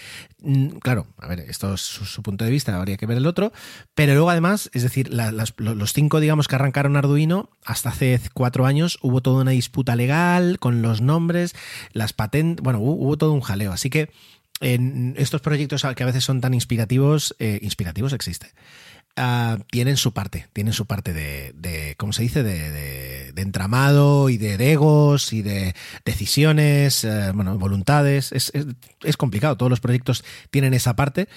Claro, a ver, esto es su, punto de vista, habría que ver el otro, pero luego además, es decir, la, las, los cinco, digamos, que arrancaron Arduino, hasta hace cuatro años hubo toda una disputa legal con los nombres, las patentes, bueno, hubo, hubo todo un jaleo, así que en estos proyectos que a veces son tan inspirativos, eh, inspirativos existe. Uh, tienen su parte, tienen su parte de, de ¿cómo se dice? De, de, entramado y de egos y de decisiones, eh, bueno, voluntades. Es, es, complicado, todos los proyectos tienen esa parte,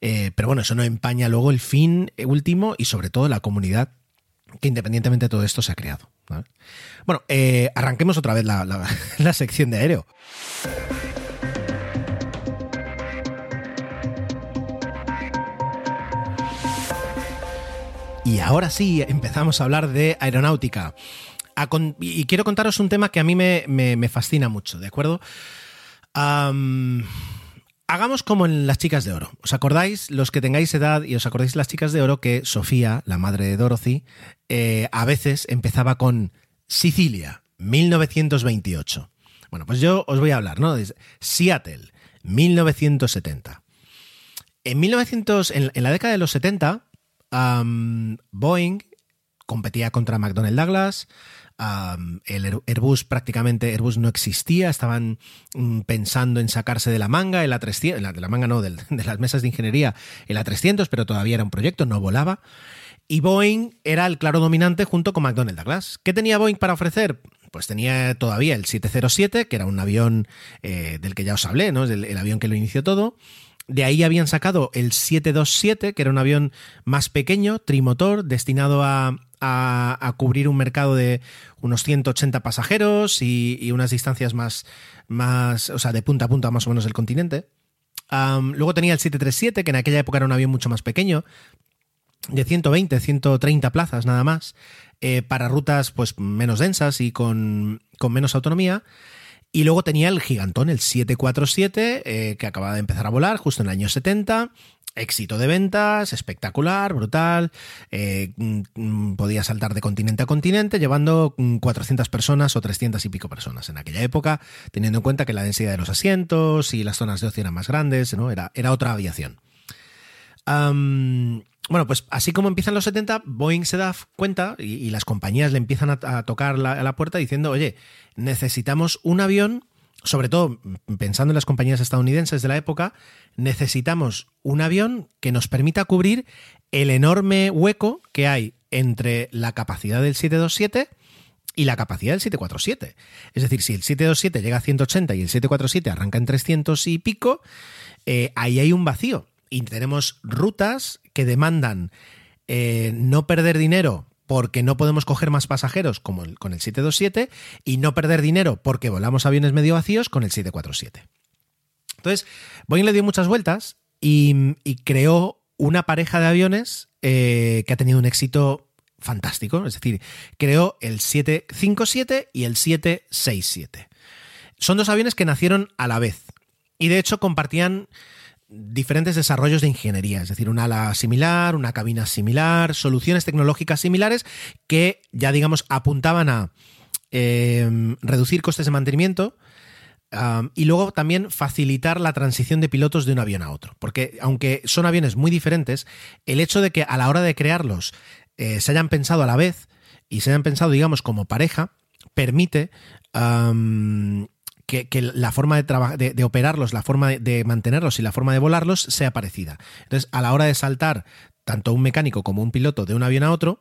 eh, pero bueno, eso no empaña luego el fin último y sobre todo la comunidad que independientemente de todo esto se ha creado. Bueno, eh, arranquemos otra vez la, la, la sección de aéreo. Y ahora sí, empezamos a hablar de aeronáutica. Y quiero contaros un tema que a mí me, me, fascina mucho, ¿de acuerdo? Hagamos como en Las Chicas de Oro. ¿Os acordáis, los que tengáis edad y os acordáis Las Chicas de Oro, que Sofía, la madre de Dorothy, eh, a veces empezaba con Sicilia, 1928? Bueno, pues yo os voy a hablar, ¿no? Seattle, 1970. En, 1900, en, en la década de los 70, Boeing competía contra McDonnell Douglas, el Airbus prácticamente Airbus no existía, estaban um, pensando en sacarse de la manga, el A300, de la manga no, de, las mesas de ingeniería, el A300, pero todavía era un proyecto, no volaba. Y Boeing era el claro dominante junto con McDonnell Douglas. ¿Qué tenía Boeing para ofrecer? Pues tenía todavía el 707, que era un avión eh, del que ya os hablé, ¿no? El avión que lo inició todo. De ahí habían sacado el 727, que era un avión más pequeño, trimotor, destinado a, a, cubrir un mercado de unos 180 pasajeros y, y, unas distancias más, más, o sea, de punta a punta más o menos del continente. Luego tenía el 737, que en aquella época era un avión mucho más pequeño, de 120, 130 plazas nada más, eh, para rutas pues menos densas y con, con menos autonomía. Y luego tenía el gigantón, el 747, eh, que acababa de empezar a volar justo en el año 70. Éxito de ventas, espectacular, brutal. Eh, podía saltar de continente a continente, llevando 400 personas o 300 y pico personas en aquella época, teniendo en cuenta que la densidad de los asientos y las zonas de ocio eran más grandes, ¿no? Era, era otra aviación. Bueno, pues así como empiezan los 70, Boeing se da cuenta y, las compañías le empiezan a, a tocar la, a la puerta diciendo, oye, necesitamos un avión, sobre todo pensando en las compañías estadounidenses de la época, necesitamos un avión que nos permita cubrir el enorme hueco que hay entre la capacidad del 727 y la capacidad del 747. Es decir, si el 727 llega a 180 y el 747 arranca en 300 y pico, eh, ahí hay un vacío. Y tenemos rutas que demandan eh, no perder dinero porque no podemos coger más pasajeros como con el 727 y no perder dinero porque volamos aviones medio vacíos con el 747. Entonces, Boeing le dio muchas vueltas y, y creó una pareja de aviones eh, que ha tenido un éxito fantástico, es decir, creó el 757 y el 767. Son dos aviones que nacieron a la vez y de hecho compartían diferentes desarrollos de ingeniería, es decir, un ala similar, una cabina similar, soluciones tecnológicas similares que ya digamos apuntaban a eh, reducir costes de mantenimiento y luego también facilitar la transición de pilotos de un avión a otro, porque aunque son aviones muy diferentes, el hecho de que a la hora de crearlos eh, se hayan pensado a la vez y se hayan pensado digamos como pareja permite que, la forma de, de, de, operarlos, la forma de, de, mantenerlos y la forma de volarlos sea parecida. Entonces, a la hora de saltar tanto un mecánico como un piloto de un avión a otro,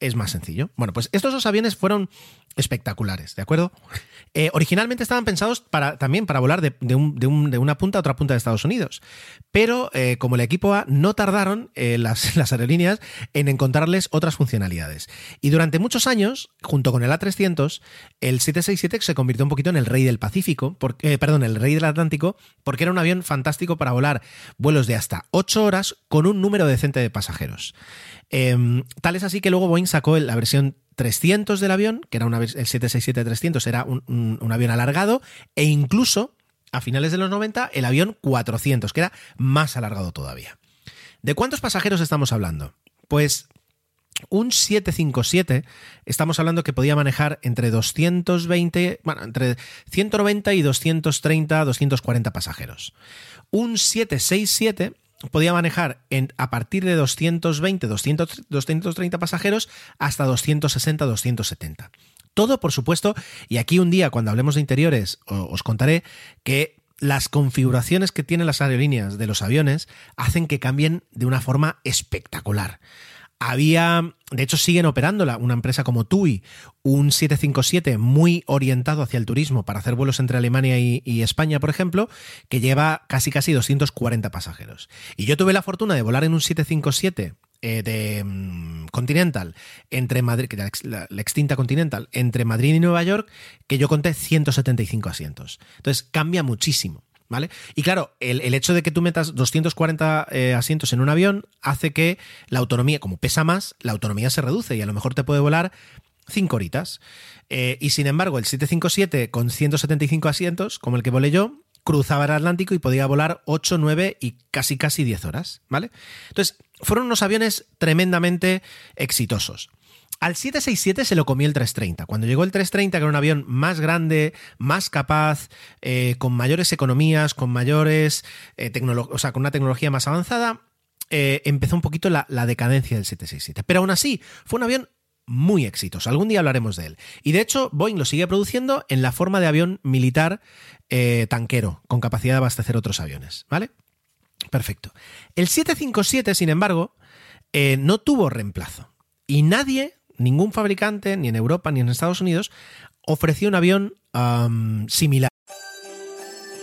es más sencillo. Bueno, pues estos dos aviones fueron espectaculares, ¿de acuerdo? Eh, originalmente estaban pensados para, también para volar de, de, un, un, de, una punta a otra punta de Estados Unidos, pero eh, como el equipo A no tardaron eh, las, las, aerolíneas en encontrarles otras funcionalidades. Y durante muchos años, junto con el A300, el 767 se convirtió un poquito en el rey del Pacífico, porque, perdón, el rey del Atlántico, porque era un avión fantástico para volar vuelos de hasta 8 horas con un número decente de pasajeros. Eh, tal es así que luego Boeing sacó la versión 300 del avión, que era una, el 767-300, era un, un, un, avión alargado, e incluso a finales de los 90 el avión 400, que era más alargado todavía. ¿De cuántos pasajeros estamos hablando? Pues un 757 estamos hablando que podía manejar entre 220, bueno, entre 190 y 230, 240 pasajeros. Un 767 podía manejar a partir de 220, 200, 230 pasajeros hasta 260, 270. Todo, por supuesto, y aquí un día cuando hablemos de interiores os contaré que las configuraciones que tienen las aerolíneas de los aviones hacen que cambien de una forma espectacular. Había, de hecho, siguen operándola una empresa como TUI, un 757 muy orientado hacia el turismo para hacer vuelos entre Alemania y, España, por ejemplo, que lleva casi casi 240 pasajeros. Y yo tuve la fortuna de volar en un 757 eh, de um, Continental entre Madrid, la, extinta Continental, entre Madrid y Nueva York, que yo conté 175 asientos. Entonces cambia muchísimo. ¿Vale? Y claro, el, el, hecho de que tú metas 240 eh, asientos en un avión hace que la autonomía, como pesa más, la autonomía se reduce y a lo mejor te puede volar 5 horitas. Eh, y sin embargo, el 757 con 175 asientos, como el que volé yo, cruzaba el Atlántico y podía volar 8, 9 y casi casi 10 horas, ¿vale? Entonces, fueron unos aviones tremendamente exitosos. Al 767 se lo comió el 330. Cuando llegó el 330, que era un avión más grande, más capaz, eh, con mayores economías, con mayores, eh, o sea, con una tecnología más avanzada, eh, empezó un poquito la, decadencia del 767. Pero aún así, fue un avión muy exitoso. Algún día hablaremos de él. Y de hecho, Boeing lo sigue produciendo en la forma de avión militar tanquero, con capacidad de abastecer otros aviones. ¿Vale? Perfecto. El 757, sin embargo, no tuvo reemplazo. Y nadie, ningún fabricante, ni en Europa ni en Estados Unidos, ofreció un avión similar.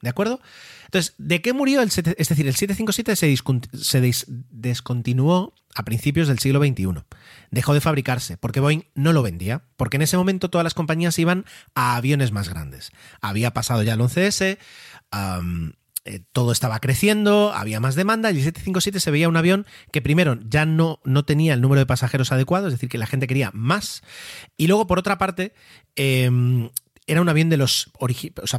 ¿De acuerdo? Entonces, ¿de qué murió el 7? Es decir, el 757 se, se des descontinuó a principios del siglo XXI. Dejó de fabricarse porque Boeing no lo vendía, porque en ese momento todas las compañías iban a aviones más grandes. Había pasado ya el 11S, um, eh, todo estaba creciendo, había más demanda y el 757 se veía un avión que primero ya no, no tenía el número de pasajeros adecuado, es decir, que la gente quería más. Y luego, por otra parte, eh, era un avión de los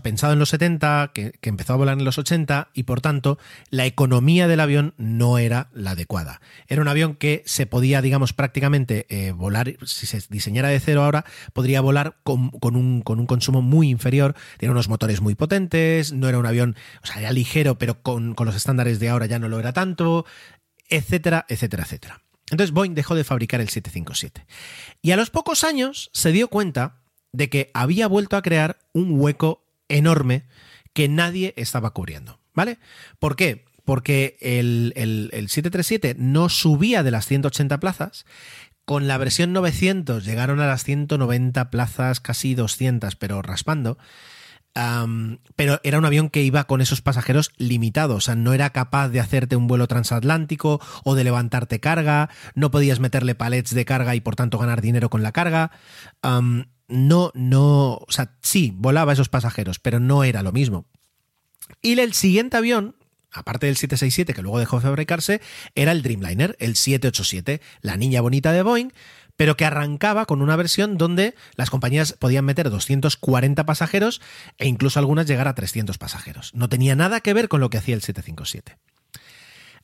pensado en los 70, que, empezó a volar en los 80 y por tanto la economía del avión no era la adecuada. Era un avión que se podía, digamos, prácticamente eh, volar, si se diseñara de cero ahora, podría volar con, con, un, con un consumo muy inferior, tenía unos motores muy potentes, no era un avión, o sea, era ligero, pero con, con los estándares de ahora ya no lo era tanto, etcétera, etcétera, etcétera. Entonces Boeing dejó de fabricar el 757. Y a los pocos años se dio cuenta de que había vuelto a crear un hueco enorme que nadie estaba cubriendo. ¿Vale? ¿Por qué? Porque el, el, el 737 no subía de las 180 plazas. Con la versión 900 llegaron a las 190 plazas, casi 200, pero raspando. Pero era un avión que iba con esos pasajeros limitados, o sea, no era capaz de hacerte un vuelo transatlántico o de levantarte carga, no podías meterle palets de carga y por tanto ganar dinero con la carga. No, no, o sea, sí, volaba esos pasajeros, pero no era lo mismo. Y el siguiente avión, aparte del 767 que luego dejó de fabricarse, era el Dreamliner, el 787, la niña bonita de Boeing, pero que arrancaba con una versión donde las compañías podían meter 240 pasajeros e incluso algunas llegar a 300 pasajeros. No tenía nada que ver con lo que hacía el 757.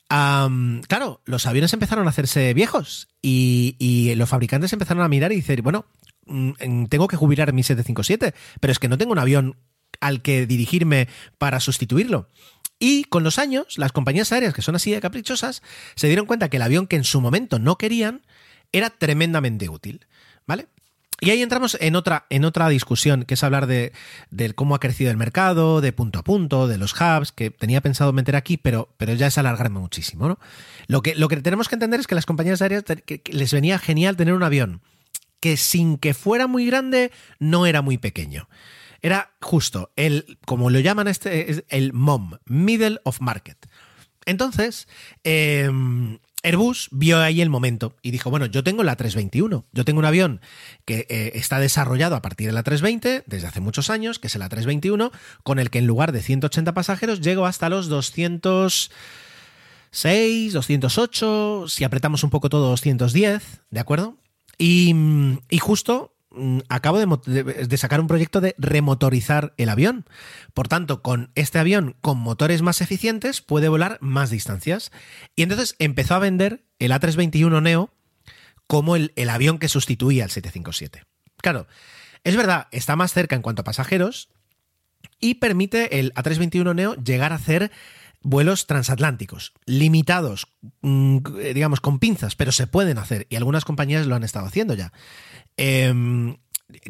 Um, claro, los aviones empezaron a hacerse viejos y, y, los fabricantes empezaron a mirar y decir, bueno, tengo que jubilar mi 757, pero es que no tengo un avión al que dirigirme para sustituirlo. Y con los años, las compañías aéreas que son así de caprichosas se dieron cuenta que el avión que en su momento no querían era tremendamente útil, ¿vale? Y ahí entramos en otra, en otra discusión, que es hablar de, cómo ha crecido el mercado, de punto a punto, de los hubs, que tenía pensado meter aquí, pero, pero ya es alargarme muchísimo, ¿no? Lo que, lo que tenemos que entender es que las compañías aéreas les venía genial tener un avión que sin que fuera muy grande, no era muy pequeño. Era justo el, como lo llaman este, el MOM, Middle of Market. Entonces, eh, Airbus vio ahí el momento y dijo, bueno, yo tengo la 321, yo tengo un avión que eh, está desarrollado a partir de la 320 desde hace muchos años, que es la 321, con el que en lugar de 180 pasajeros llego hasta los 206, 208, si apretamos un poco todo 210, ¿de acuerdo? Y, y justo mm, acabo de, de, sacar un proyecto de remotorizar el avión. Por tanto, con este avión con motores más eficientes puede volar más distancias. Y entonces empezó a vender el A321 Neo como el, el avión que sustituía al 757. Claro, es verdad, está más cerca en cuanto a pasajeros y permite el A321 Neo llegar a hacer vuelos transatlánticos, limitados, mm, digamos, con pinzas, pero se pueden hacer y algunas compañías lo han estado haciendo ya. Eh,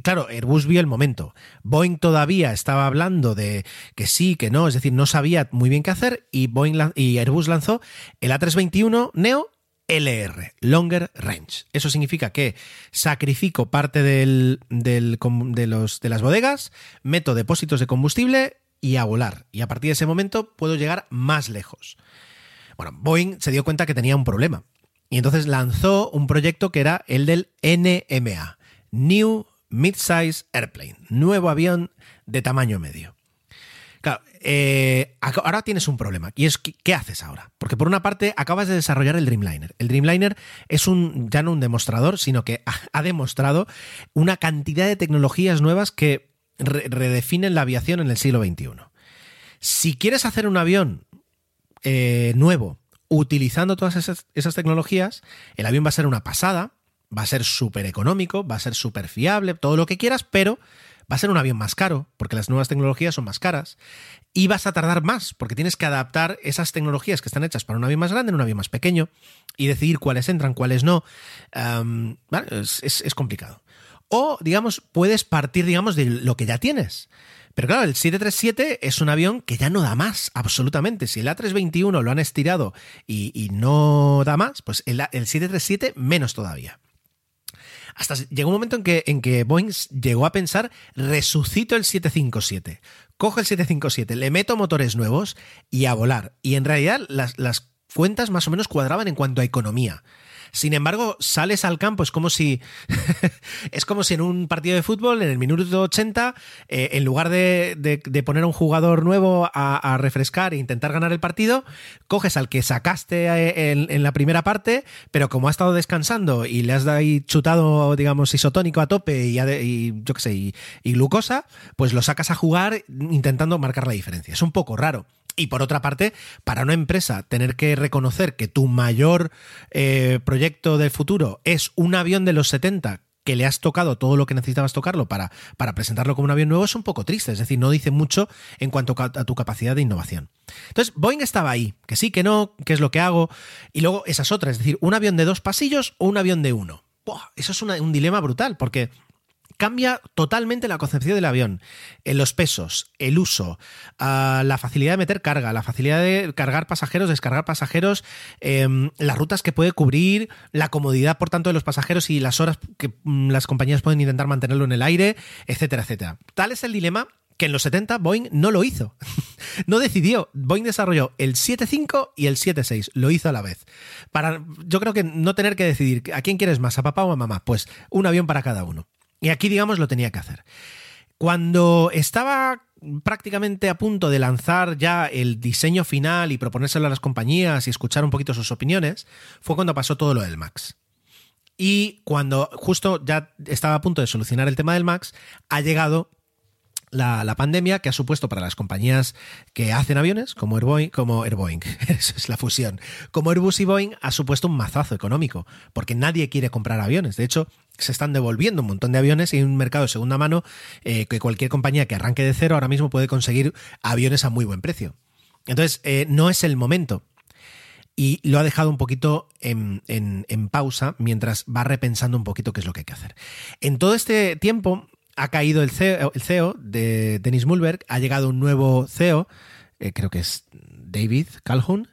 claro, Airbus vio el momento. Boeing todavía estaba hablando de que sí, que no, es decir, no sabía muy bien qué hacer y, Boeing y Airbus lanzó el A321 Neo LR, Longer Range. Eso significa que sacrifico parte del, del, de, los, de las bodegas, meto depósitos de combustible y a volar. Y a partir de ese momento puedo llegar más lejos. Bueno, Boeing se dio cuenta que tenía un problema. Y entonces lanzó un proyecto que era el del NMA, New Midsize Airplane, nuevo avión de tamaño medio. Claro, eh, ahora tienes un problema. Y es, ¿qué haces ahora? Porque por una parte acabas de desarrollar el Dreamliner. El Dreamliner es un, ya no un demostrador, sino que ha, ha demostrado una cantidad de tecnologías nuevas que re redefinen la aviación en el siglo XXI. Si quieres hacer un avión eh, nuevo utilizando todas esas, tecnologías, el avión va a ser una pasada, va a ser súper económico, va a ser súper fiable, todo lo que quieras, pero va a ser un avión más caro, porque las nuevas tecnologías son más caras, y vas a tardar más, porque tienes que adaptar esas tecnologías que están hechas para un avión más grande en un avión más pequeño, y decidir cuáles entran, cuáles no. Es complicado. O, digamos, puedes partir, digamos, de lo que ya tienes. Pero claro, el 737 es un avión que ya no da más, absolutamente. Si el A321 lo han estirado y, no da más, pues el, el, 737 menos todavía. Hasta llegó un momento en que, en que Boeing llegó a pensar, resucito el 757, cojo el 757, le meto motores nuevos y a volar. Y en realidad las, las cuentas más o menos cuadraban en cuanto a economía. Sin embargo, sales al campo, es como si. es como si en un partido de fútbol, en el minuto 80, eh, en lugar de, de, poner a un jugador nuevo a, refrescar e intentar ganar el partido, coges al que sacaste eh, en, la primera parte, pero como ha estado descansando y le has ahí chutado, digamos, isotónico a tope y, y yo qué sé, y glucosa, pues lo sacas a jugar intentando marcar la diferencia. Es un poco raro. Y por otra parte, para una empresa tener que reconocer que tu mayor eh, proyecto del futuro es un avión de los 70 que le has tocado todo lo que necesitabas tocarlo para, para presentarlo como un avión nuevo es un poco triste, es decir, no dice mucho en cuanto a tu capacidad de innovación. Entonces, Boeing estaba ahí, que sí, que no, qué es lo que hago, y luego esas otras, es decir, un avión de dos pasillos o un avión de uno. Eso es un dilema brutal, porque cambia totalmente la concepción del avión. En los pesos, el uso, uh, la facilidad de meter carga, la facilidad de cargar pasajeros, descargar pasajeros, eh, las rutas que puede cubrir, la comodidad, por tanto, de los pasajeros y las horas que mm, las compañías pueden intentar mantenerlo en el aire, etcétera, etcétera. Tal es el dilema que en los 70 Boeing no lo hizo. no decidió. Boeing desarrolló el 7.5 y el 7.6. Lo hizo a la vez. Para, yo creo que no tener que decidir a quién quieres más, a papá o a mamá. Pues un avión para cada uno. Y aquí, digamos, lo tenía que hacer. Cuando estaba prácticamente a punto de lanzar ya el diseño final y proponérselo a las compañías y escuchar un poquito sus opiniones, fue cuando pasó todo lo del Max. Y cuando justo ya estaba a punto de solucionar el tema del Max, ha llegado la, pandemia que ha supuesto para las compañías que hacen aviones, como Airboeing, como eso es la fusión, como Airbus y Boeing, ha supuesto un mazazo económico, porque nadie quiere comprar aviones. De hecho, se están devolviendo un montón de aviones y hay un mercado de segunda mano eh, que cualquier compañía que arranque de cero ahora mismo puede conseguir aviones a muy buen precio. Entonces, eh, no es el momento. Y lo ha dejado un poquito en, en, en, pausa mientras va repensando un poquito qué es lo que hay que hacer. En todo este tiempo ha caído el CEO, el CEO de Dennis Mulberg, ha llegado un nuevo CEO, eh, creo que es David Calhoun,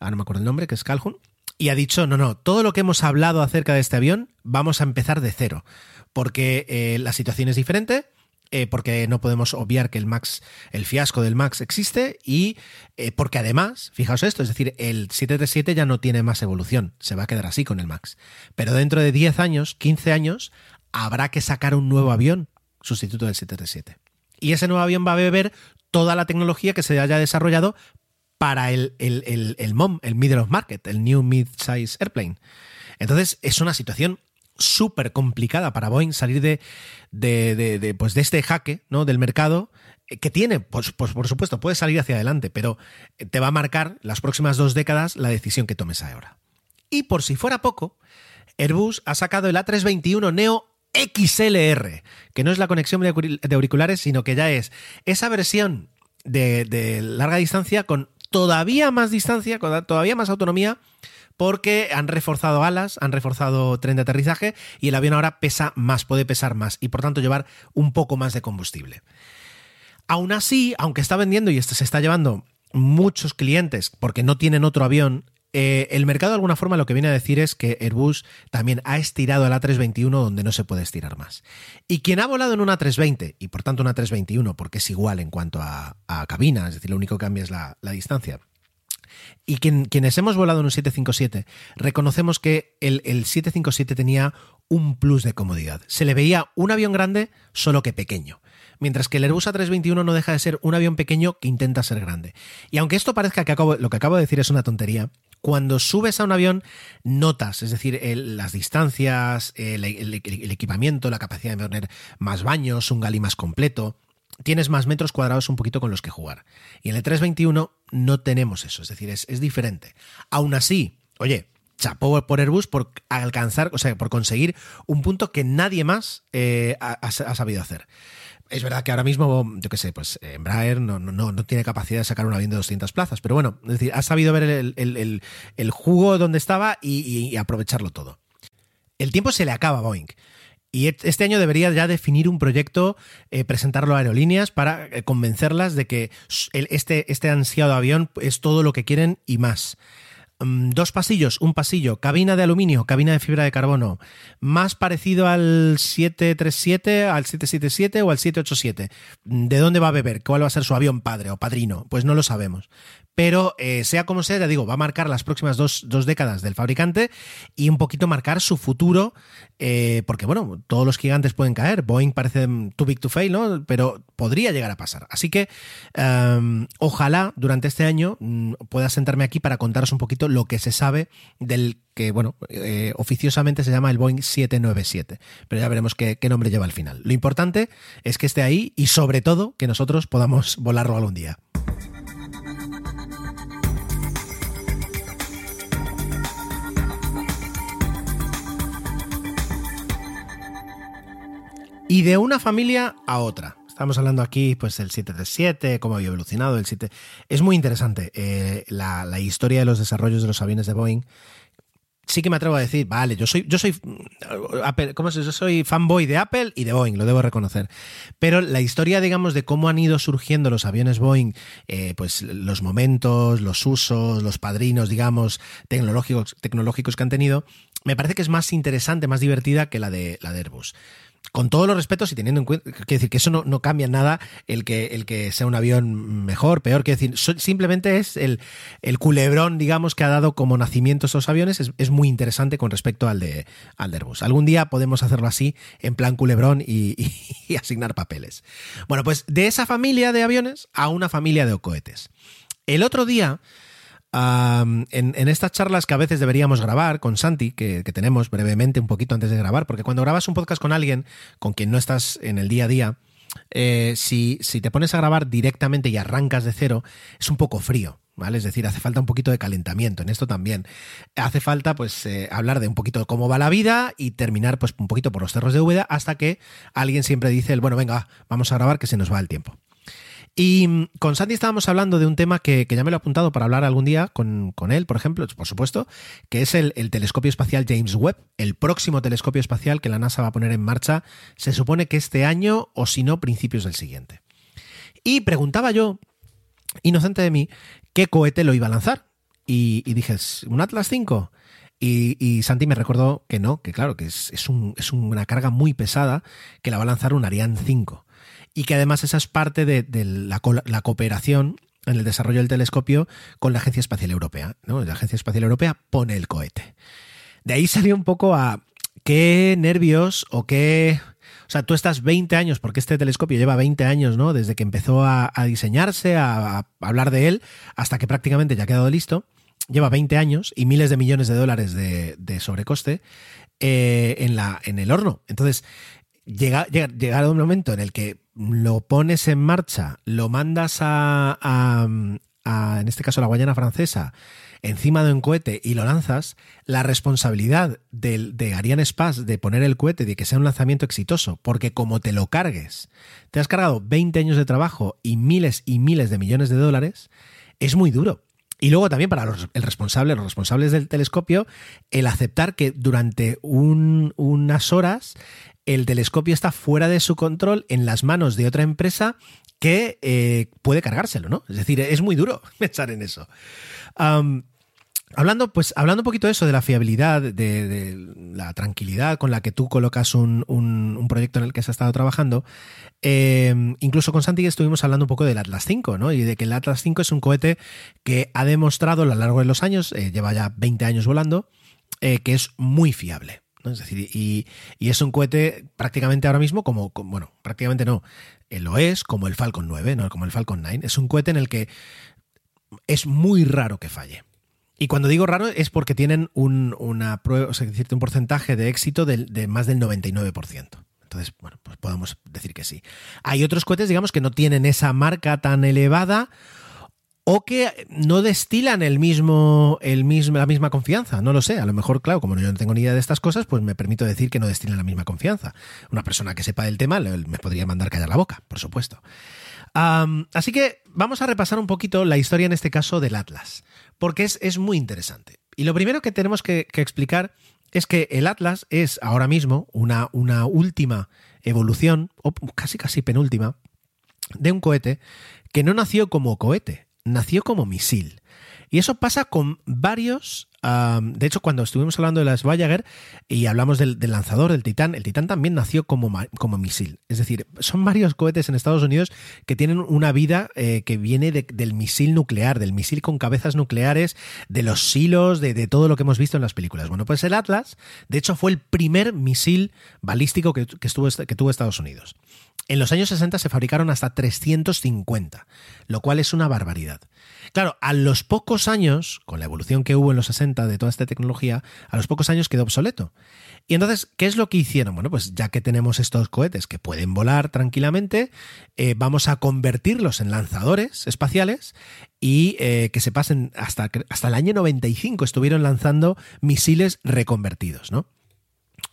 ahora no me acuerdo el nombre, que es Calhoun, y ha dicho, no, no, todo lo que hemos hablado acerca de este avión, vamos a empezar de cero, porque eh, la situación es diferente, eh, porque no podemos obviar que el Max, el fiasco del Max existe y porque además, fijaos esto, es decir, el 737 ya no tiene más evolución, se va a quedar así con el Max. Pero dentro de 10 años, 15 años, habrá que sacar un nuevo avión sustituto del 737. Y ese nuevo avión va a beber toda la tecnología que se haya desarrollado para el, el, el MOM, el Middle of Market, el New Mid-Size Airplane. Entonces es una situación súper complicada para Boeing salir de, de, pues de este jaque ¿no? del mercado eh, que tiene, pues, pues, por supuesto, puede salir hacia adelante, pero te va a marcar las próximas dos décadas la decisión que tomes ahora. Y por si fuera poco, Airbus ha sacado el A321 Neo XLR, que no es la conexión de auriculares, sino que ya es esa versión de, larga distancia con todavía más distancia, con todavía más autonomía, porque han reforzado alas, han reforzado tren de aterrizaje y el avión ahora pesa más, puede pesar más y por tanto llevar un poco más de combustible. Aún así, aunque está vendiendo y se está llevando muchos clientes porque no tienen otro avión, eh, el mercado de alguna forma lo que viene a decir es que Airbus también ha estirado el A321 donde no se puede estirar más. Y quien ha volado en una A320 y por tanto una A321 porque es igual en cuanto a, cabina, es decir, lo único que cambia es la, distancia, y quienes hemos volado en un 757, reconocemos que el, el, 757 tenía un plus de comodidad. Se le veía un avión grande, solo que pequeño mientras que el Airbus A321 no deja de ser un avión pequeño que intenta ser grande. Y aunque esto parezca que lo que acabo de decir es una tontería, cuando subes a un avión notas, es decir, las distancias, el, equipamiento, la capacidad de poner más baños, un gali más completo, tienes más metros cuadrados un poquito con los que jugar. Y en el 321 no tenemos eso, es decir, es, diferente. Aún así, oye, chapó por Airbus por alcanzar, o sea, por conseguir un punto que nadie más eh, ha sabido hacer. Es verdad que ahora mismo, yo qué sé, pues Embraer no, no, no, tiene capacidad de sacar un avión de 200 plazas, pero bueno, es decir, ha sabido ver el, jugo donde estaba y, aprovecharlo todo. El tiempo se le acaba a Boeing. Y este año debería ya definir un proyecto, eh, presentarlo a aerolíneas para eh, convencerlas de que este, este ansiado avión es todo lo que quieren y más. Mm, dos pasillos, un pasillo, cabina de aluminio, cabina de fibra de carbono, más parecido al 737, al 777 o al 787. ¿De dónde va a beber? ¿Cuál va a ser su avión padre o padrino? Pues no lo sabemos pero eh, sea como sea, ya digo, va a marcar las próximas dos, décadas del fabricante y un poquito marcar su futuro, eh, porque bueno, todos los gigantes pueden caer, Boeing parece too big to fail, ¿no? Pero podría llegar a pasar. Así que em, ojalá durante este año mm, pueda sentarme aquí para contaros un poquito lo que se sabe del que, bueno, eh, oficiosamente se llama el Boeing 797, pero ya veremos qué nombre lleva al final. Lo importante es que esté ahí y sobre todo que nosotros podamos volarlo algún día. Y de una familia a otra. Estamos hablando aquí, pues, del 737, cómo había evolucionado el 7. Es muy interesante eh, la, historia de los desarrollos de los aviones de Boeing. Sí que me atrevo a decir, vale, yo soy, ¿cómo Yo soy fanboy de Apple y de Boeing, lo debo reconocer. Pero la historia, digamos, de cómo han ido surgiendo los aviones Boeing, eh, pues los momentos, los usos, los padrinos, digamos, tecnológicos, tecnológicos que han tenido, me parece que es más interesante, más divertida que la de, la de Airbus con todos los respetos y teniendo en cuenta, quiero decir que eso no, cambia nada el que, el que sea un avión mejor, peor, quiero decir, simplemente es el, el, culebrón, digamos, que ha dado como nacimiento esos aviones, es, muy interesante con respecto al de, al Airbus. Algún día podemos hacerlo así, en plan culebrón y, y asignar papeles. Bueno, pues de esa familia de aviones a una familia de cohetes. El otro día en, estas charlas que a veces deberíamos grabar con Santi, que, tenemos brevemente un poquito antes de grabar, porque cuando grabas un podcast con alguien con quien no estás en el día a día, eh, si, si, te pones a grabar directamente y arrancas de cero, es un poco frío. ¿Vale? Es decir, hace falta un poquito de calentamiento en esto también. Hace falta, pues, eh, hablar de un poquito de cómo va la vida y terminar, pues, un poquito por los cerros de Úbeda hasta que alguien siempre dice, el, bueno, venga, vamos a grabar que se nos va el tiempo. Y mm, con Sandy estábamos hablando de un tema que, ya me lo he apuntado para hablar algún día con, él, por ejemplo, por supuesto, que es el, telescopio espacial James Webb, el próximo telescopio espacial que la NASA va a poner en marcha, se supone que este año o si no, principios del siguiente. Y preguntaba yo, inocente de mí, qué cohete lo iba a lanzar. Y, dije, ¿un Atlas 5? Y, Santi me recordó que no, que claro, que es, es, una carga muy pesada que la va a lanzar un Ariane 5. Y que además esa es parte de, de la, la cooperación en el desarrollo del telescopio con la Agencia Espacial Europea. ¿no? La Agencia Espacial Europea pone el cohete. De ahí salió un poco a qué nervios o qué... O sea, tú estás 20 años, porque este telescopio lleva 20 años, ¿no? Desde que empezó a, diseñarse, a, hablar de él, hasta que prácticamente ya ha quedado listo. Lleva 20 años y miles de millones de dólares de, de sobrecoste eh, en, la, en el horno. Entonces, llega, llega, un momento en el que lo pones en marcha, lo mandas a, en este caso, la Guayana Francesa, encima de un cohete y lo lanzas, la responsabilidad del, de Ariane Space de poner el cohete, de que sea un lanzamiento exitoso, porque como te lo cargues, te has cargado 20 años de trabajo y miles y miles de millones de dólares, es muy duro. Y luego también para los, el responsable, los responsables del telescopio, el aceptar que durante un- unas horas el telescopio está fuera de su control en las manos de otra empresa que eh, puede cargárselo, ¿no? Es decir, es muy duro pensar en eso. Hablando, pues, hablando un poquito de eso, de la fiabilidad, de, la tranquilidad con la que tú colocas un, un- proyecto en el que has estado trabajando, eh, incluso con Santi estuvimos hablando un poco del Atlas 5, ¿no? Y de que el Atlas 5 es un cohete que ha demostrado a lo largo de los años, eh, lleva ya 20 años volando, eh, que es muy fiable. ¿no? Es decir, y, y es un cohete prácticamente ahora mismo como, como- bueno, prácticamente no, lo es como el Falcon 9, ¿no? como el Falcon 9. Es un cohete en el que es muy raro que falle. Y cuando digo raro es porque tienen un, un porcentaje de éxito de, más del 99%. Entonces, bueno, pues podemos decir que sí. Hay otros cohetes, digamos, que no tienen esa marca tan elevada o que no destilan el mismo, el mismo, la misma confianza. No lo sé. A lo mejor, claro, como yo no tengo ni idea de estas cosas, pues me permito decir que no destilan la misma confianza. Una persona que sepa del tema me podría mandar callar la boca, por supuesto. Así que vamos a repasar un poquito la historia en este caso del Atlas, porque es, es muy interesante. Y lo primero que tenemos que, explicar es que el Atlas es ahora mismo una, una última evolución, o casi casi penúltima, de un cohete que no nació como cohete, nació como misil. Y eso pasa con varios. de hecho, cuando estuvimos hablando de las Voyager y hablamos del, lanzador, del Titán, el Titán también nació como, como misil. Es decir, son varios cohetes en Estados Unidos que tienen una vida eh, que viene de- del misil nuclear, del misil con cabezas nucleares, de los silos, de, de todo lo que hemos visto en las películas. Bueno, pues el Atlas, de hecho, fue el primer misil balístico que, que tuvo Estados Unidos. En los años 60 se fabricaron hasta 350, lo cual es una barbaridad. Claro, a los pocos años, con la evolución que hubo en los 60 de toda esta tecnología, a los pocos años quedó obsoleto. Y entonces, ¿qué es lo que hicieron? Bueno, pues ya que tenemos estos cohetes que pueden volar tranquilamente, eh, vamos a convertirlos en lanzadores espaciales y eh, que se pasen hasta, hasta el año 95 estuvieron lanzando misiles reconvertidos, ¿no?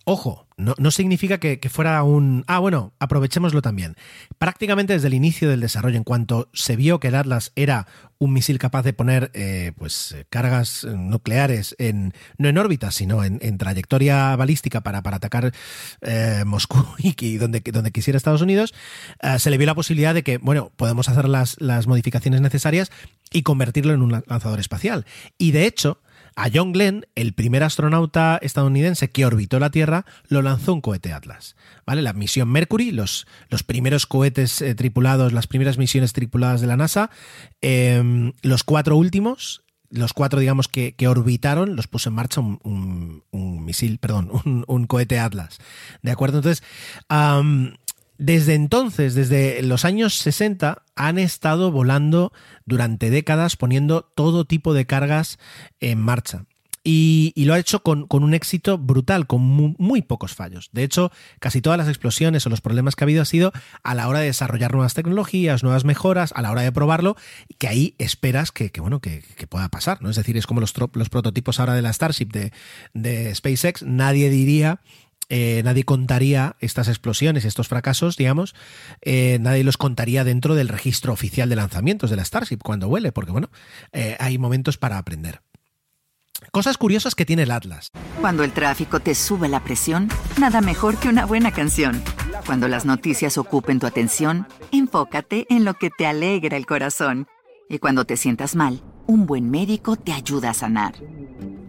Ojo, no, no significa que, fuera un... Ah, bueno, aprovechémoslo también. Prácticamente desde el inicio del desarrollo, en cuanto se vio que el Atlas era un misil capaz de poner eh, pues, cargas nucleares en, no en órbita, sino en, trayectoria balística para, para atacar eh, Moscú y, donde, donde, quisiera Estados Unidos, eh, se le vio la posibilidad de que, bueno, podemos hacer las, las modificaciones necesarias y convertirlo en un lanzador espacial. Y de hecho, a John Glenn, el primer astronauta estadounidense que orbitó la Tierra, lo lanzó un cohete Atlas. ¿Vale? La misión Mercury, los, los primeros cohetes eh, tripulados, las primeras misiones tripuladas de la NASA, eh, los cuatro últimos, los cuatro, digamos, que, que, orbitaron, los puso en marcha un, un, misil, perdón, un, cohete Atlas. ¿De acuerdo? Entonces, desde entonces, desde los años 60, han estado volando durante décadas poniendo todo tipo de cargas en marcha. Y, lo ha hecho con, un éxito brutal, con muy, pocos fallos. De hecho, casi todas las explosiones o los problemas que ha habido ha sido a la hora de desarrollar nuevas tecnologías, nuevas mejoras, a la hora de probarlo, que ahí esperas que, bueno, que, pueda pasar. ¿no? Es decir, es como los, prototipos ahora de la Starship de SpaceX. Nadie diría eh, nadie contaría estas explosiones, estos fracasos, digamos, eh, nadie los contaría dentro del registro oficial de lanzamientos de la Starship cuando vuele, porque bueno, eh, hay momentos para aprender. Cosas curiosas que tiene el Atlas. Cuando el tráfico te sube la presión, nada mejor que una buena canción. Cuando las noticias ocupen tu atención, enfócate en lo que te alegra el corazón. Y cuando te sientas mal, un buen médico te ayuda a sanar.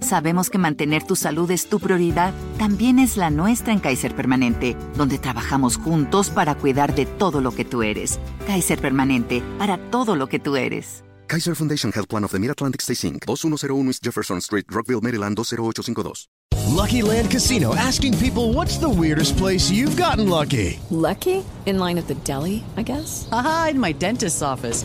Sabemos que mantener tu salud es tu prioridad, también es la nuestra en Kaiser Permanente, donde trabajamos juntos para cuidar de todo lo que tú eres. Kaiser Permanente, para todo lo que tú eres. Kaiser Foundation Health Plan of the Mid-Atlantic Stay Inc., 2101 East Jefferson Street, Rockville, Maryland, 20852. Lucky Land Casino asking people what's the weirdest place you've gotten lucky? Lucky? In line at the deli, I guess? Aha, in my dentist's office.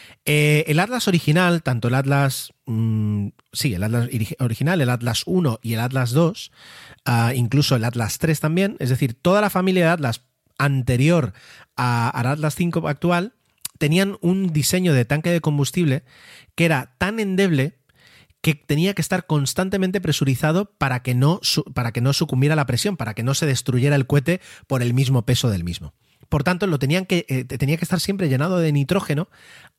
Eh, el Atlas original, tanto el Atlas, mmm, sí, el Atlas original, el Atlas 1 y el Atlas 2, uh, incluso el Atlas 3 también, es decir, toda la familia de Atlas anterior a, al Atlas 5 actual, tenían un diseño de tanque de combustible que era tan endeble que tenía que estar constantemente presurizado para que no, para que no sucumbiera la presión, para que no se destruyera el cohete por el mismo peso del mismo. Por tanto, lo tenían que, eh, tenía que estar siempre llenado de nitrógeno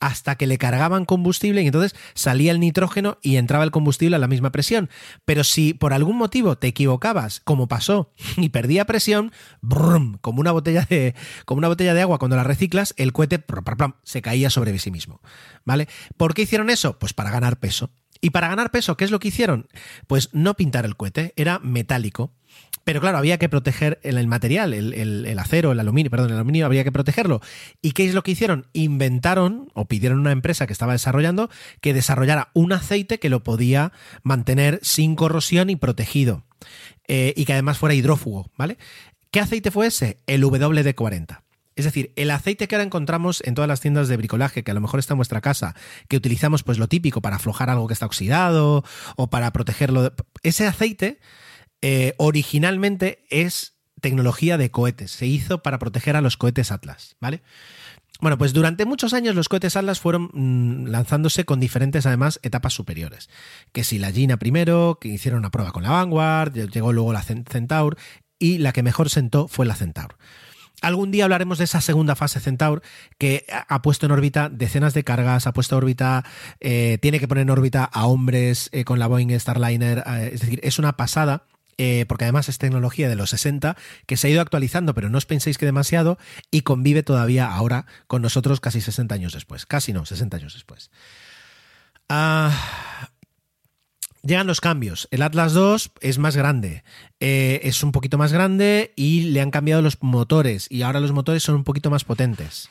hasta que le cargaban combustible y entonces salía el nitrógeno y entraba el combustible a la misma presión. Pero si por algún motivo te equivocabas, como pasó, y perdía presión, brum, como una botella de, como una botella de agua cuando la reciclas, el cohete se caía sobre sí mismo. ¿Vale? ¿Por qué hicieron eso? Pues para ganar peso. Y para ganar peso, ¿qué es lo que hicieron? Pues no pintar el cohete, era metálico. Pero claro, había que proteger el, material, el, acero, el aluminio, perdón, el aluminio había que protegerlo. ¿Y qué es lo que hicieron? Inventaron o pidieron a una empresa que estaba desarrollando que desarrollara un aceite que lo podía mantener sin corrosión y protegido. Eh, y que además fuera hidrófugo, ¿vale? ¿Qué aceite fue ese? El WD-40. Es decir, el aceite que ahora encontramos en todas las tiendas de bricolaje, que a lo mejor está en vuestra casa, que utilizamos pues lo típico para aflojar algo que está oxidado o para protegerlo, ese aceite eh, originalmente es tecnología de cohetes. Se hizo para proteger a los cohetes Atlas, ¿vale? Bueno, pues durante muchos años los cohetes Atlas fueron mmm, lanzándose con diferentes, además, etapas superiores. Que si la Gina primero, que hicieron una prueba con la Vanguard, llegó luego la Centaur, y la que mejor sentó fue la Centaur. Algún día hablaremos de esa segunda fase Centaur que ha puesto en órbita decenas de cargas, ha puesto en órbita, eh, tiene que poner en órbita a hombres eh, con la Boeing Starliner, eh, es decir, es una pasada porque además es tecnología de los 60 que se ha ido actualizando, pero no os penséis que demasiado, y convive todavía ahora con nosotros casi 60 años después. Casi no, 60 años después. Ah, llegan los cambios. El Atlas 2 es más grande, eh, es un poquito más grande y le han cambiado los motores, y ahora los motores son un poquito más potentes.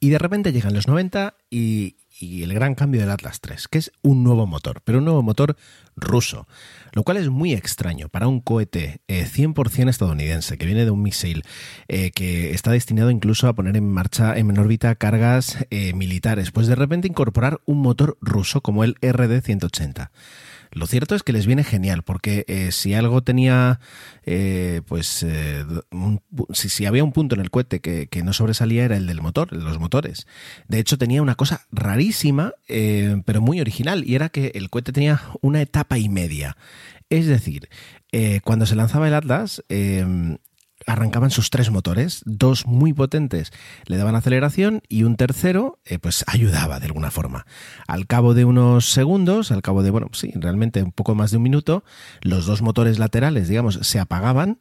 Y de repente llegan los 90 y, y el gran cambio del Atlas 3, que es un nuevo motor, pero un nuevo motor ruso, lo cual es muy extraño para un cohete 100% eh, estadounidense que viene de un misil eh, que está destinado incluso a poner en marcha en órbita cargas eh, militares, pues de repente incorporar un motor ruso como el RD-180. Lo cierto es que les viene genial, porque eh, si algo tenía, eh, pues, eh, si, si, había un punto en el cohete que, que, no sobresalía era el del motor, los motores. De hecho, tenía una cosa rarísima, eh, pero muy original, y era que el cohete tenía una etapa y media. Es decir, cuando se lanzaba el Atlas, arrancaban sus tres motores, dos muy potentes le daban aceleración y un tercero eh, pues ayudaba de alguna forma. Al cabo de unos segundos, al cabo de, bueno, sí, realmente un poco más de un minuto, los dos motores laterales, digamos, se apagaban,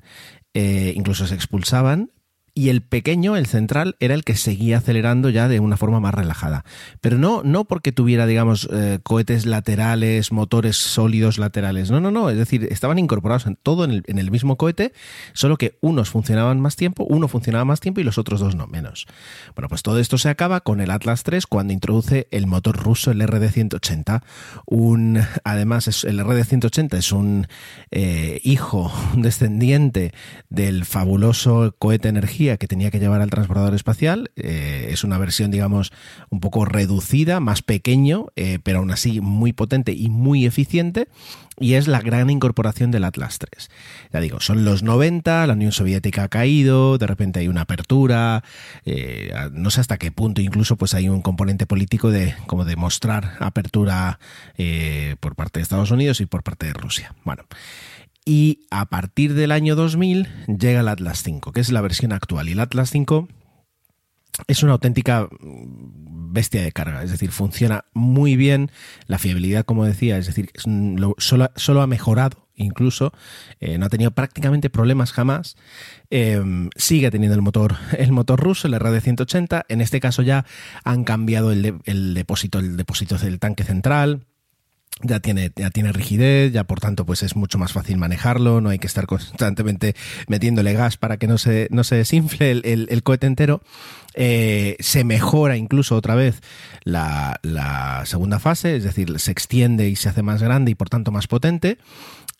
eh, incluso se expulsaban, y el pequeño, el central, era el que seguía acelerando ya de una forma más relajada. Pero no, no porque tuviera, digamos, eh, cohetes laterales, motores sólidos laterales. No, no, no. Es decir, estaban incorporados en todo en el, en el, mismo cohete, solo que unos funcionaban más tiempo, uno funcionaba más tiempo y los otros dos no menos. Bueno, pues todo esto se acaba con el Atlas 3 cuando introduce el motor ruso, el RD-180. Un, además, el RD-180 es un eh, hijo, un descendiente del fabuloso cohete energía que tenía que llevar al transportador espacial. Eh, es una versión, digamos, un poco reducida, más pequeño, eh, pero aún así muy potente y muy eficiente. Y es la gran incorporación del Atlas 3. Ya digo, son los 90, la Unión Soviética ha caído, de repente hay una apertura, eh, no sé hasta qué punto incluso pues hay un componente político de como de mostrar apertura por parte de Estados Unidos y por parte de Rusia. Bueno, Y a partir del año 2000 llega el Atlas V, que es la versión actual. Y el Atlas V es una auténtica bestia de carga, es decir, funciona muy bien, la fiabilidad, como decía, es decir, solo, solo ha mejorado incluso, eh, no ha tenido prácticamente problemas jamás. Em, sigue teniendo el motor, el motor ruso, el RD180. En este caso ya han cambiado el, el depósito, el depósito del tanque central ya tiene, ya tiene rigidez, ya por tanto pues es mucho más fácil manejarlo, no hay que estar constantemente metiéndole gas para que no se, no se desinfle el, cohete entero. Eh, se mejora incluso otra vez la, la segunda fase, es decir, se extiende y se hace más grande y por tanto más potente.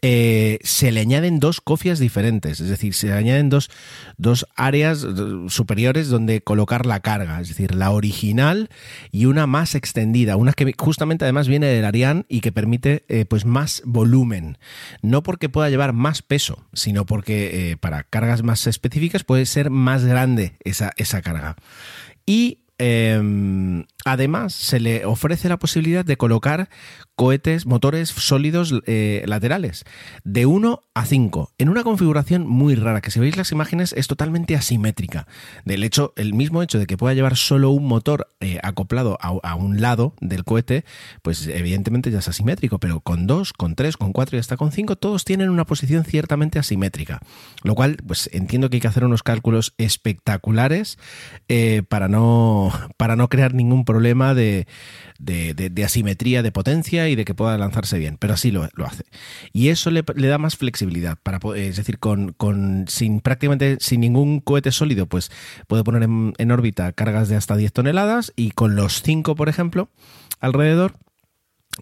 Eh, se le añaden dos cofias diferentes, es decir, se le añaden dos, dos áreas superiores donde colocar la carga, es decir, la original y una más extendida, una que justamente además viene del Ariane y que permite eh, pues más volumen, no porque pueda llevar más peso, sino porque eh, para cargas más específicas puede ser más grande esa, esa carga. Y Em, además, se le ofrece la posibilidad de colocar cohetes, motores sólidos eh, laterales, de 1 a 5, en una configuración muy rara, que si veis las imágenes es totalmente asimétrica. Del hecho, el mismo hecho de que pueda llevar solo un motor eh, acoplado a, un lado del cohete, pues evidentemente ya es asimétrico, pero con 2, con 3, con 4 y hasta con 5, todos tienen una posición ciertamente asimétrica. Lo cual, pues entiendo que hay que hacer unos cálculos espectaculares eh, para no para no crear ningún problema de, asimetría de potencia y de que pueda lanzarse bien, pero así lo, hace. Y eso le, da más flexibilidad, para es decir, con, sin prácticamente sin ningún cohete sólido, pues puede poner en, órbita cargas de hasta 10 toneladas y con los 5, por ejemplo, alrededor,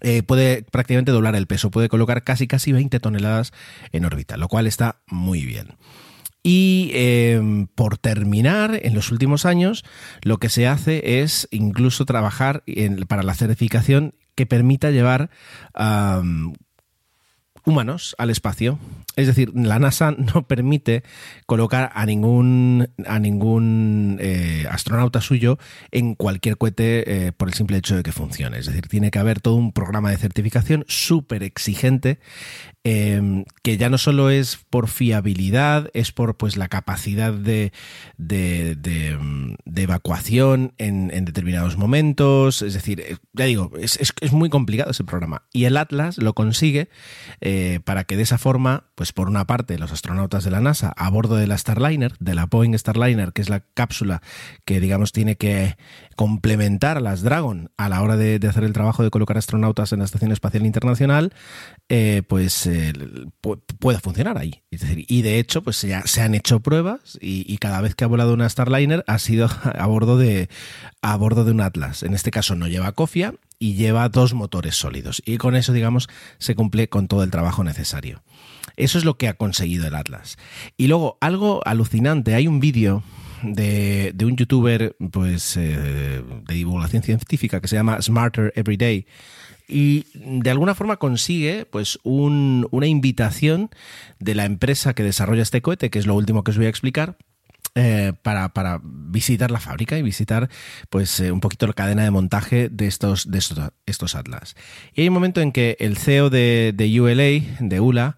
eh, puede prácticamente doblar el peso, puede colocar casi casi 20 toneladas en órbita, lo cual está muy bien. Y em, por terminar, en los últimos años, lo que se hace es incluso trabajar para la certificación que permita llevar humanos al espacio. Es decir, la NASA no permite colocar a ningún, a ningún eh, astronauta suyo en cualquier cohete eh, por el simple hecho de que funcione. Es decir, tiene que haber todo un programa de certificación súper exigente Em, que ya no solo es por fiabilidad, es por pues la capacidad de, de, evacuación en, determinados momentos. Es decir, eh, ya digo, es, muy complicado ese programa. Y el Atlas lo consigue eh, para que de esa forma, pues por una parte, los astronautas de la NASA a bordo de la Starliner, de la Boeing Starliner, que es la cápsula que digamos tiene que complementar a las Dragon a la hora de, hacer el trabajo de colocar astronautas en la Estación Espacial Internacional, eh, pues puede funcionar ahí. y de hecho, pues ya se han hecho pruebas y, cada vez que ha volado una Starliner ha sido a bordo de a bordo de un Atlas. En este caso no lleva cofia y lleva dos motores sólidos. Y con eso, digamos, se cumple con todo el trabajo necesario. Eso es lo que ha conseguido el Atlas. Y luego, algo alucinante, hay un vídeo de, un youtuber pues, eh, de divulgación científica que se llama Smarter Every Day y de alguna forma consigue pues una invitación de la empresa que desarrolla este cohete, que es lo último que os voy a explicar, eh, para, visitar la fábrica y visitar pues eh, un poquito la cadena de montaje de estos, de estos, Atlas. Y hay un momento en que el CEO de, ULA, de ULA,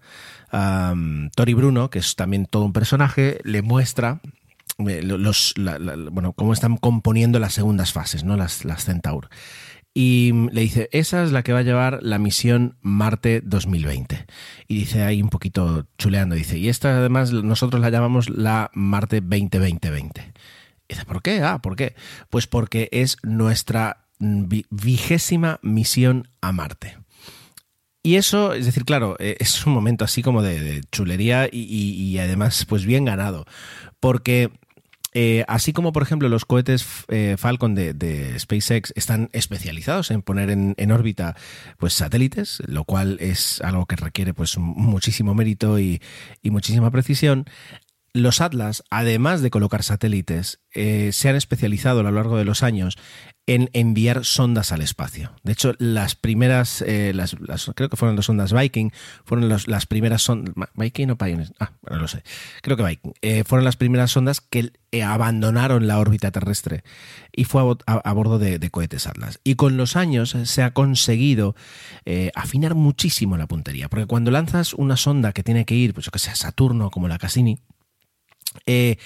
Tori Bruno, que es también todo un personaje, le muestra eh, los, bueno, cómo están componiendo las segundas fases, ¿no? las, las Centaur y le dice, esa es la que va a llevar la misión Marte 2020. Y dice ahí un poquito chuleando, dice, y esta además nosotros la llamamos la Marte 2020. Y dice, ¿por qué? Ah, ¿por qué? Pues porque es nuestra vigésima misión a Marte. Y eso, es decir, claro, eh, es un momento así como de, chulería y, y, además pues bien ganado. Porque eh, así como, por ejemplo, los cohetes eh, Falcon de, SpaceX están especializados en poner en, órbita pues, satélites, lo cual es algo que requiere pues, muchísimo mérito y, muchísima precisión. Los Atlas, además de colocar satélites, eh, se han especializado a lo largo de los años en enviar sondas al espacio. De hecho, las primeras, eh, creo que fueron las sondas Viking, fueron las primeras sondas, Viking o Pioneer, ah, no lo sé, creo que Viking, eh, fueron las primeras sondas que eh, abandonaron la órbita terrestre y fue a, bo- a- a bordo de, de cohetes Atlas. Y con los años se ha conseguido eh, afinar muchísimo la puntería, porque cuando lanzas una sonda que tiene que ir, pues yo que sé, a Saturno, como la Cassini, eh,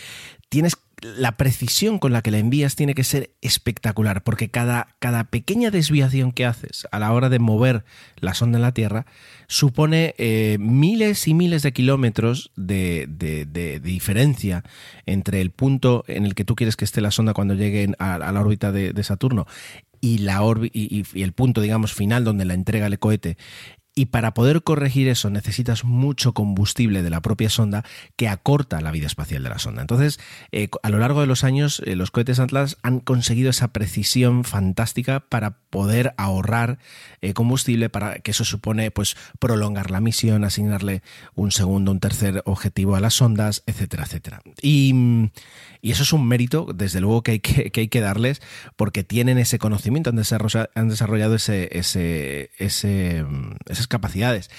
tienes la precisión con la que la envías tiene que ser espectacular, porque cada, cada pequeña desviación que haces a la hora de mover la sonda en la Tierra supone eh, miles y miles de kilómetros de, de- diferencia entre el punto en el que tú quieres que esté la sonda cuando llegue a, la órbita de, Saturno y, la y el punto, digamos, final donde la entrega el cohete. Y para poder corregir eso necesitas mucho combustible de la propia sonda que acorta la vida espacial de la sonda. Entonces, eh, a lo largo de los años, eh, los cohetes Atlas han conseguido esa precisión fantástica para poder ahorrar eh, combustible, para que eso supone pues prolongar la misión, asignarle un segundo, un tercer objetivo a las sondas, etcétera, etcétera. Y, eso es un mérito, desde luego, que hay que, que hay que darles, porque tienen ese conocimiento, han desarrollado, han desarrollado ese, ese, ese, mm, capacidades.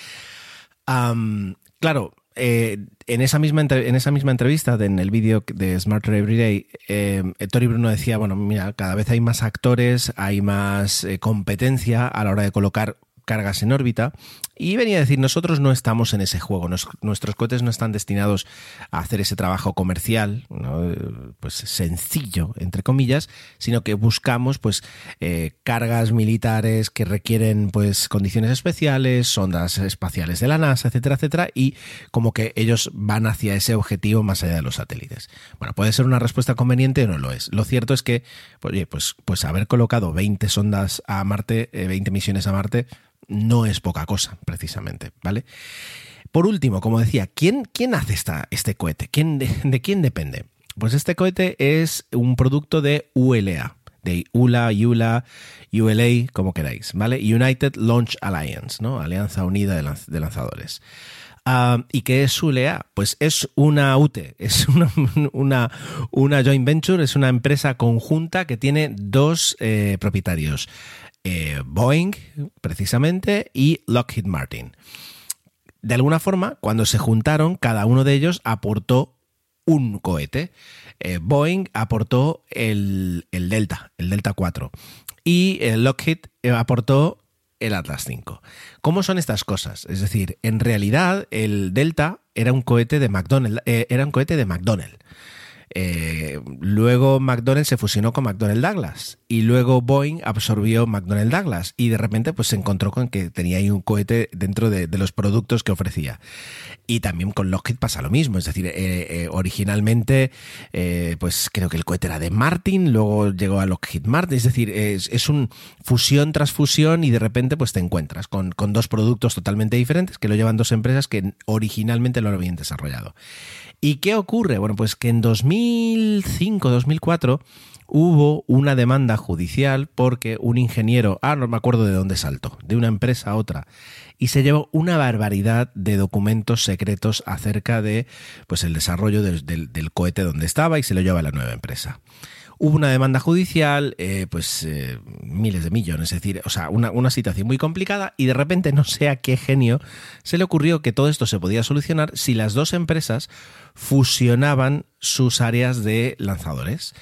Claro, eh, en, esa misma en esa misma entrevista, de- en el vídeo de Smarter Everyday, eh, Tori Bruno decía, bueno, mira, cada vez hay más actores, hay más eh, competencia a la hora de colocar cargas en órbita y venía a decir nosotros no estamos en ese juego. Nuestros cohetes no están destinados a hacer ese trabajo comercial. Eh, pues sencillo entre comillas sino que buscamos pues eh, cargas militares que requieren pues condiciones especiales sondas espaciales de la NASA etcétera etcétera y como que ellos van hacia ese objetivo más allá de los satélites bueno puede ser una respuesta conveniente o no lo es. Lo cierto es que pues, pues pues haber colocado 20 sondas a Marte eh, 20 misiones a Marte no es poca cosa, precisamente, ¿vale? Por último, como decía, ¿quién, quién hace esta, este cohete? ¿Quién de, quién depende? Pues este cohete es un producto de ULA, de ULA, ULA, ULA, como queráis, ¿vale? United Launch Alliance, ¿no? Alianza Unida de, Lanz- de Lanzadores. Ah, ¿Y qué es ULA? Pues es una UTE, es una, una, una joint venture, es una empresa conjunta que tiene dos eh, propietarios, eh, Boeing, precisamente, y Lockheed Martin. De alguna forma, cuando se juntaron, cada uno de ellos aportó un cohete. Eh, Boeing aportó el, el Delta, el Delta 4, y eh, Lockheed aportó el Atlas 5. ¿Cómo son estas cosas? Es decir, en realidad el Delta era un cohete de McDonnell, era un cohete de McDonnell. Eh, luego McDonnell se fusionó con McDonnell Douglas y luego Boeing absorbió McDonnell Douglas y de repente pues se encontró con que tenía ahí un cohete dentro de, los productos que ofrecía. Y también con Lockheed pasa lo mismo, es decir, eh, eh, originalmente pues creo que el cohete era de Martin, luego llegó a Lockheed Martin, es decir, es, es un fusión tras fusión y de repente pues te encuentras con, con dos productos totalmente diferentes que lo llevan dos empresas que originalmente lo habían desarrollado. ¿Y qué ocurre? Bueno, pues que en 2005-2004 hubo una demanda judicial porque un ingeniero, ah, no me acuerdo de dónde saltó, de una empresa a otra, y se llevó una barbaridad de documentos secretos acerca de pues el desarrollo del, cohete donde estaba y se lo lleva a la nueva empresa. Hubo una demanda judicial, eh, pues eh, miles de millones, es decir, o sea, una, una situación muy complicada y de repente no sé a qué genio se le ocurrió que todo esto se podía solucionar si las dos empresas fusionaban sus áreas de lanzadores.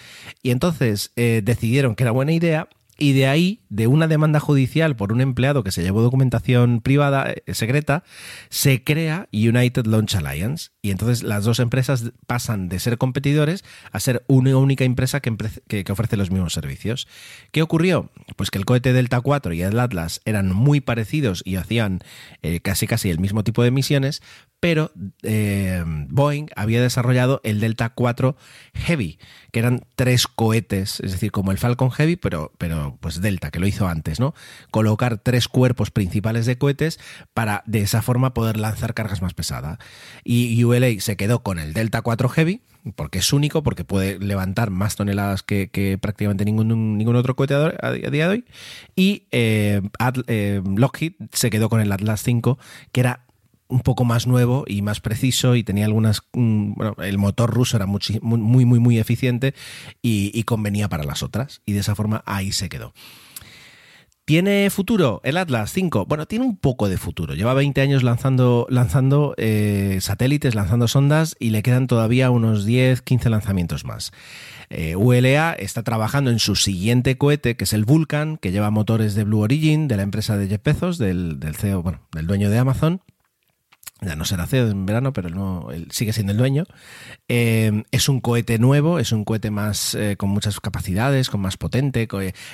Y entonces eh, decidieron que era buena idea y de ahí, de una demanda judicial por un empleado que se llevó documentación privada eh, secreta, se crea United Launch Alliance. Y entonces las dos empresas pasan de ser competidores a ser una única empresa que, ofrece los mismos servicios. ¿Qué ocurrió? Pues que el cohete Delta 4 y el Atlas eran muy parecidos y hacían eh, casi casi el mismo tipo de misiones, pero eh, Boeing había desarrollado el Delta 4 Heavy, que eran tres cohetes, es decir, como el Falcon Heavy, pero, pero pues Delta, que lo hizo antes, ¿no? Colocar tres cuerpos principales de cohetes para de esa forma poder lanzar cargas más pesadas. Y ULA se quedó con el Delta 4 Heavy, porque es único, porque puede levantar más toneladas que, prácticamente ningún, ningún otro cohete a, día de hoy. Y eh, eh, Lockheed se quedó con el Atlas 5, que era un poco más nuevo y más preciso y tenía algunas mm, bueno, el motor ruso era muy muy muy, muy eficiente y, convenía para las otras y de esa forma ahí se quedó ¿Tiene futuro el Atlas 5? Bueno, tiene un poco de futuro. Lleva 20 años lanzando, lanzando eh, satélites, lanzando sondas y le quedan todavía unos 10, 15 lanzamientos más. Eh, ULA está trabajando en su siguiente cohete, que es el Vulcan, que lleva motores de Blue Origin, de la empresa de Jeff Bezos, del, del CEO, bueno, del dueño de Amazon ya no será CEO en verano, pero no, sigue siendo el dueño. Eh, es un cohete nuevo, es un cohete más eh, con muchas capacidades, con más potente,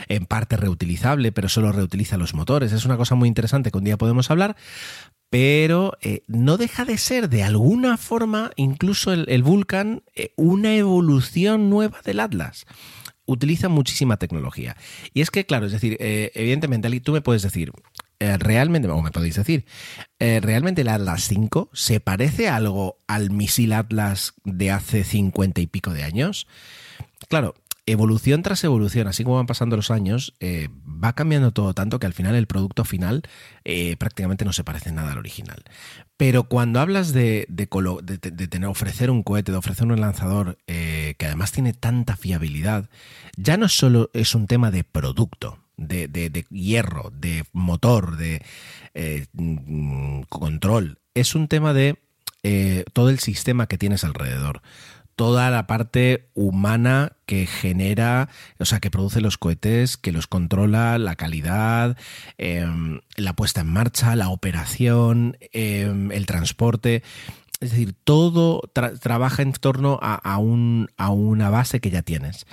en parte reutilizable, pero solo reutiliza los motores. Es una cosa muy interesante que un día podemos hablar. Pero eh, no deja de ser de alguna forma, incluso el, Vulcan, una evolución nueva del Atlas utiliza muchísima tecnología. Y es que, claro, es decir, evidentemente, tú me puedes decir, eh, realmente, o me podéis decir, eh, ¿realmente el Atlas 5 se parece algo al misil Atlas de hace 50 y pico de años? Claro, evolución tras evolución, así como van pasando los años, eh, va cambiando todo tanto que al final el producto final prácticamente no se parece nada al original. Pero cuando hablas de, tener, ofrecer un cohete, de ofrecer un lanzador que además tiene tanta fiabilidad, ya no solo es un tema de producto, de, hierro, de motor, de eh, control. Es un tema de eh, todo el sistema que tienes alrededor. Toda la parte humana que genera, o sea, que produce los cohetes, que los controla, la calidad, em, la puesta en marcha, la operación, em, el transporte. Es decir, todo trabaja en torno a, una base que ya tienes.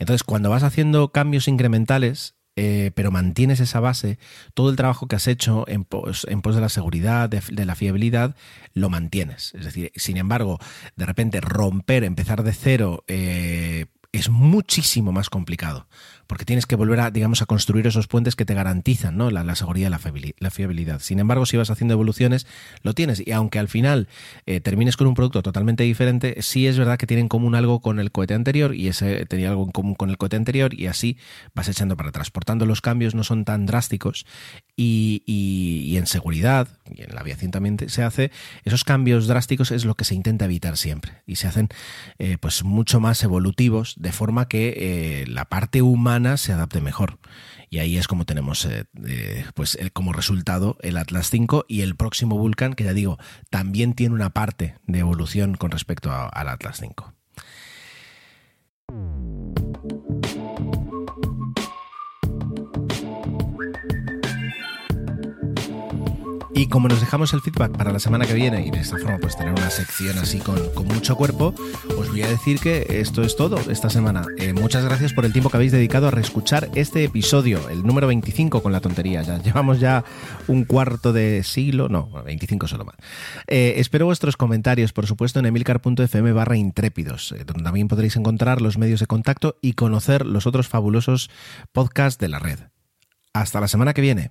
Entonces, cuando vas haciendo cambios incrementales, eh, pero mantienes esa base, todo el trabajo que has hecho en pos, en pos de la seguridad, de, de, la fiabilidad, lo mantienes. Es decir, sin embargo, de repente romper, empezar de cero, eh, es muchísimo más complicado porque tienes que volver a, digamos, a construir esos puentes que te garantizan ¿no? la, seguridad y la fiabilidad. Sin embargo, si vas haciendo evoluciones, lo tienes. Y aunque al final eh, termines con un producto totalmente diferente, sí es verdad que tienen en común algo con el cohete anterior y ese tenía algo en común con el cohete anterior y así vas echando para atrás. Por tanto, los cambios no son tan drásticos y, y en seguridad, y en la aviación también se hace, esos cambios drásticos es lo que se intenta evitar siempre y se hacen eh, pues mucho más evolutivos forma que eh, la parte humana se adapte mejor. Y ahí es como tenemos eh, eh, pues como resultado el Atlas 5 y el próximo Vulcan, que ya digo, también tiene una parte de evolución con respecto al Atlas 5. Y como nos dejamos el feedback para la semana que viene y de esta forma pues tener una sección así con, mucho cuerpo, os voy a decir que esto es todo esta semana. Eh, muchas gracias por el tiempo que habéis dedicado a reescuchar este episodio, el número 25 con la tontería. Ya llevamos ya un cuarto de siglo, no, 25 solo más. Eh, espero vuestros comentarios, por supuesto, en emilcar.fm barra intrépidos, eh, donde también podréis encontrar los medios de contacto y conocer los otros fabulosos podcasts de la red. Hasta la semana que viene.